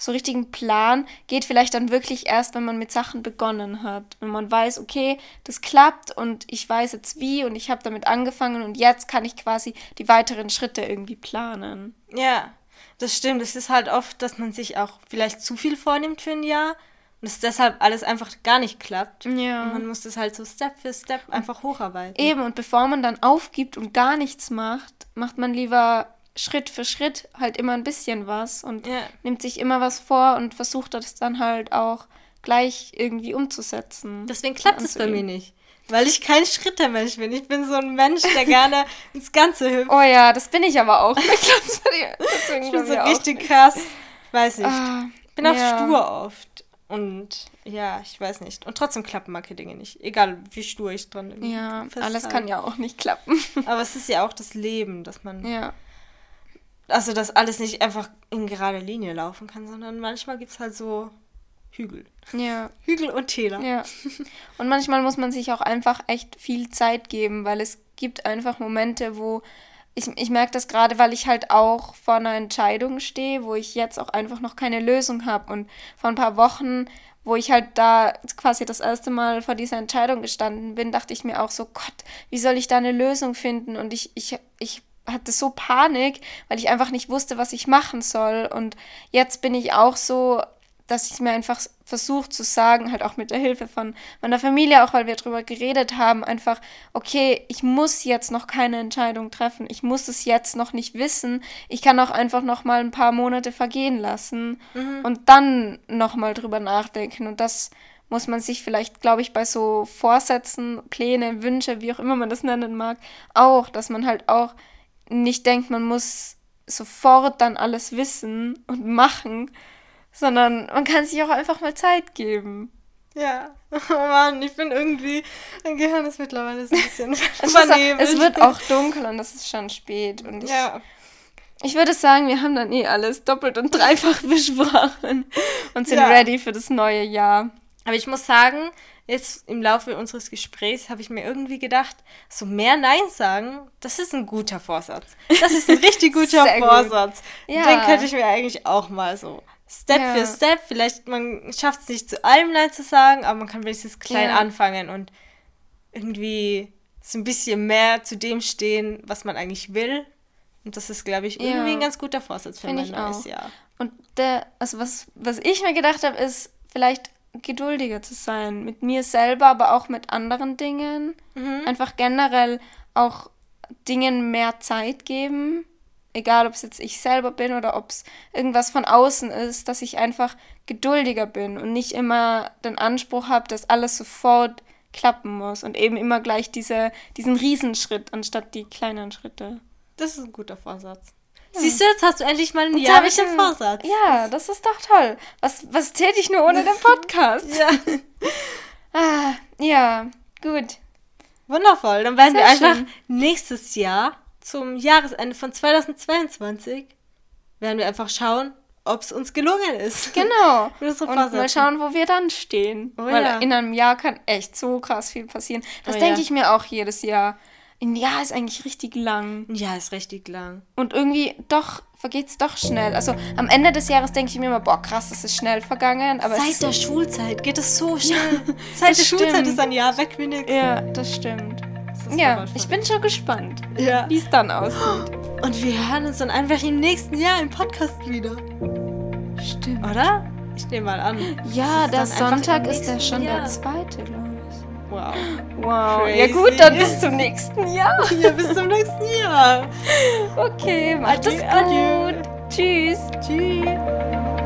so richtigen Plan geht vielleicht dann wirklich erst, wenn man mit Sachen begonnen hat. Wenn man weiß, okay, das klappt und ich weiß jetzt wie und ich habe damit angefangen und jetzt kann ich quasi die weiteren Schritte irgendwie planen. Ja, das stimmt. Es ist halt oft, dass man sich auch vielleicht zu viel vornimmt für ein Jahr und es deshalb alles einfach gar nicht klappt. Ja. Und man muss das halt so Step für Step einfach hocharbeiten. Eben, und bevor man dann aufgibt und gar nichts macht, macht man lieber Schritt für Schritt halt immer ein bisschen was und Ja. nimmt sich immer was vor und versucht das dann halt auch gleich irgendwie umzusetzen. Deswegen klappt es bei mir nicht. Weil ich kein Schrittermensch bin. Ich bin so ein Mensch, der gerne ins Ganze hüpft. Oh ja, das bin ich aber auch. Ich bin so richtig krass. Weiß nicht. Ah, Ich bin auch ja. stur oft. Und ja, ich weiß nicht. Und trotzdem klappen manche Dinge nicht. Egal, wie stur ich dran bin. Ja, alles kann ja auch nicht klappen. Aber es ist ja auch das Leben, dass man. ja. Also, dass alles nicht einfach in gerade Linie laufen kann, sondern manchmal gibt es halt so Hügel. Ja. Hügel und Täler. Ja. Und manchmal muss man sich auch einfach echt viel Zeit geben, weil es gibt einfach Momente, wo ich, ich merke das gerade, weil ich halt auch vor einer Entscheidung stehe, wo ich jetzt auch einfach noch keine Lösung habe. Und vor ein paar Wochen, wo ich halt da quasi das erste Mal vor dieser Entscheidung gestanden bin, dachte ich mir auch so, Gott, wie soll ich da eine Lösung finden? Und ich, ich, ich hatte so Panik, weil ich einfach nicht wusste, was ich machen soll. Und jetzt bin ich auch so, dass ich mir einfach versuche zu sagen, halt auch mit der Hilfe von meiner Familie, auch weil wir drüber geredet haben, einfach, okay, ich muss jetzt noch keine Entscheidung treffen, ich muss es jetzt noch nicht wissen, ich kann auch einfach noch mal ein paar Monate vergehen lassen und dann noch mal drüber nachdenken. Und das muss man sich vielleicht, glaube ich, bei so Vorsätzen, Pläne, Wünsche, wie auch immer man das nennen mag, auch, dass man halt auch nicht denkt, man muss sofort dann alles wissen und machen, sondern man kann sich auch einfach mal Zeit geben. Ja. Oh Mann, ich bin irgendwie. Mein Gehirn ist mittlerweile so ein bisschen Es, vernebelt. es wird auch dunkel und es ist schon spät. Und ich, Ja. ich würde sagen, wir haben dann eh alles doppelt und dreifach besprochen und sind Ja. ready für das neue Jahr. Aber ich muss sagen, jetzt im Laufe unseres Gesprächs habe ich mir irgendwie gedacht, so mehr Nein sagen, das ist ein guter Vorsatz. Das ist ein richtig guter Sehr gut. Vorsatz. Ja. Den könnte ich mir eigentlich auch mal so Step Ja. für Step, vielleicht man schafft es nicht zu allem Nein zu sagen, aber man kann wenigstens klein Ja. anfangen und irgendwie so ein bisschen mehr zu dem stehen, was man eigentlich will. Und das ist, glaube ich, irgendwie ein ganz guter Vorsatz für Find mein ich neues auch. Jahr. Und der, also was, was ich mir gedacht habe, ist vielleicht geduldiger zu sein mit mir selber, aber auch mit anderen Dingen. Mhm. Einfach generell auch Dingen mehr Zeit geben. Egal, ob es jetzt ich selber bin oder ob es irgendwas von außen ist, dass ich einfach geduldiger bin und nicht immer den Anspruch habe, dass alles sofort klappen muss und eben immer gleich diese, diesen Riesenschritt anstatt die kleinen Schritte. Das ist ein guter Vorsatz. Siehst du, jetzt hast du endlich mal einen jährlichen Vorsatz. Ja, das ist doch toll. Was, was täte ich nur ohne den Podcast? Ja. Ah, ja, gut. Wundervoll. Dann werden Sehr wir einfach schön. nächstes Jahr zum Jahresende von 2022 werden wir einfach schauen, ob es uns gelungen ist. Genau. Und mal schauen, wo wir dann stehen. Oh Weil ja. in einem Jahr kann echt so krass viel passieren. Das Oh denke ja. ich mir auch jedes Jahr. Ein Jahr ist eigentlich richtig lang. Ja, ist richtig lang. Und irgendwie doch vergeht es doch schnell. Also am Ende des Jahres denke ich mir immer, boah, krass, das ist schnell vergangen. Aber Seit der Schulzeit geht es so schnell. Seit das der Schulzeit stimmt. ist ein Jahr weg wie nix. Ja, das stimmt. Das Ja, ich bin schon gespannt, Ja. wie es dann aussieht. Und wir hören uns dann einfach im nächsten Jahr im Podcast wieder. Stimmt. Oder? Ich nehme mal an. Ja, der Sonntag ist ja schon Jahr. der zweite, glaube ich. Wow. Wow. Ja gut, dann bis zum nächsten Jahr. Ja, bis zum nächsten Jahr. Okay, macht es Adieu, gut. adieu. Tschüss. Tschüss.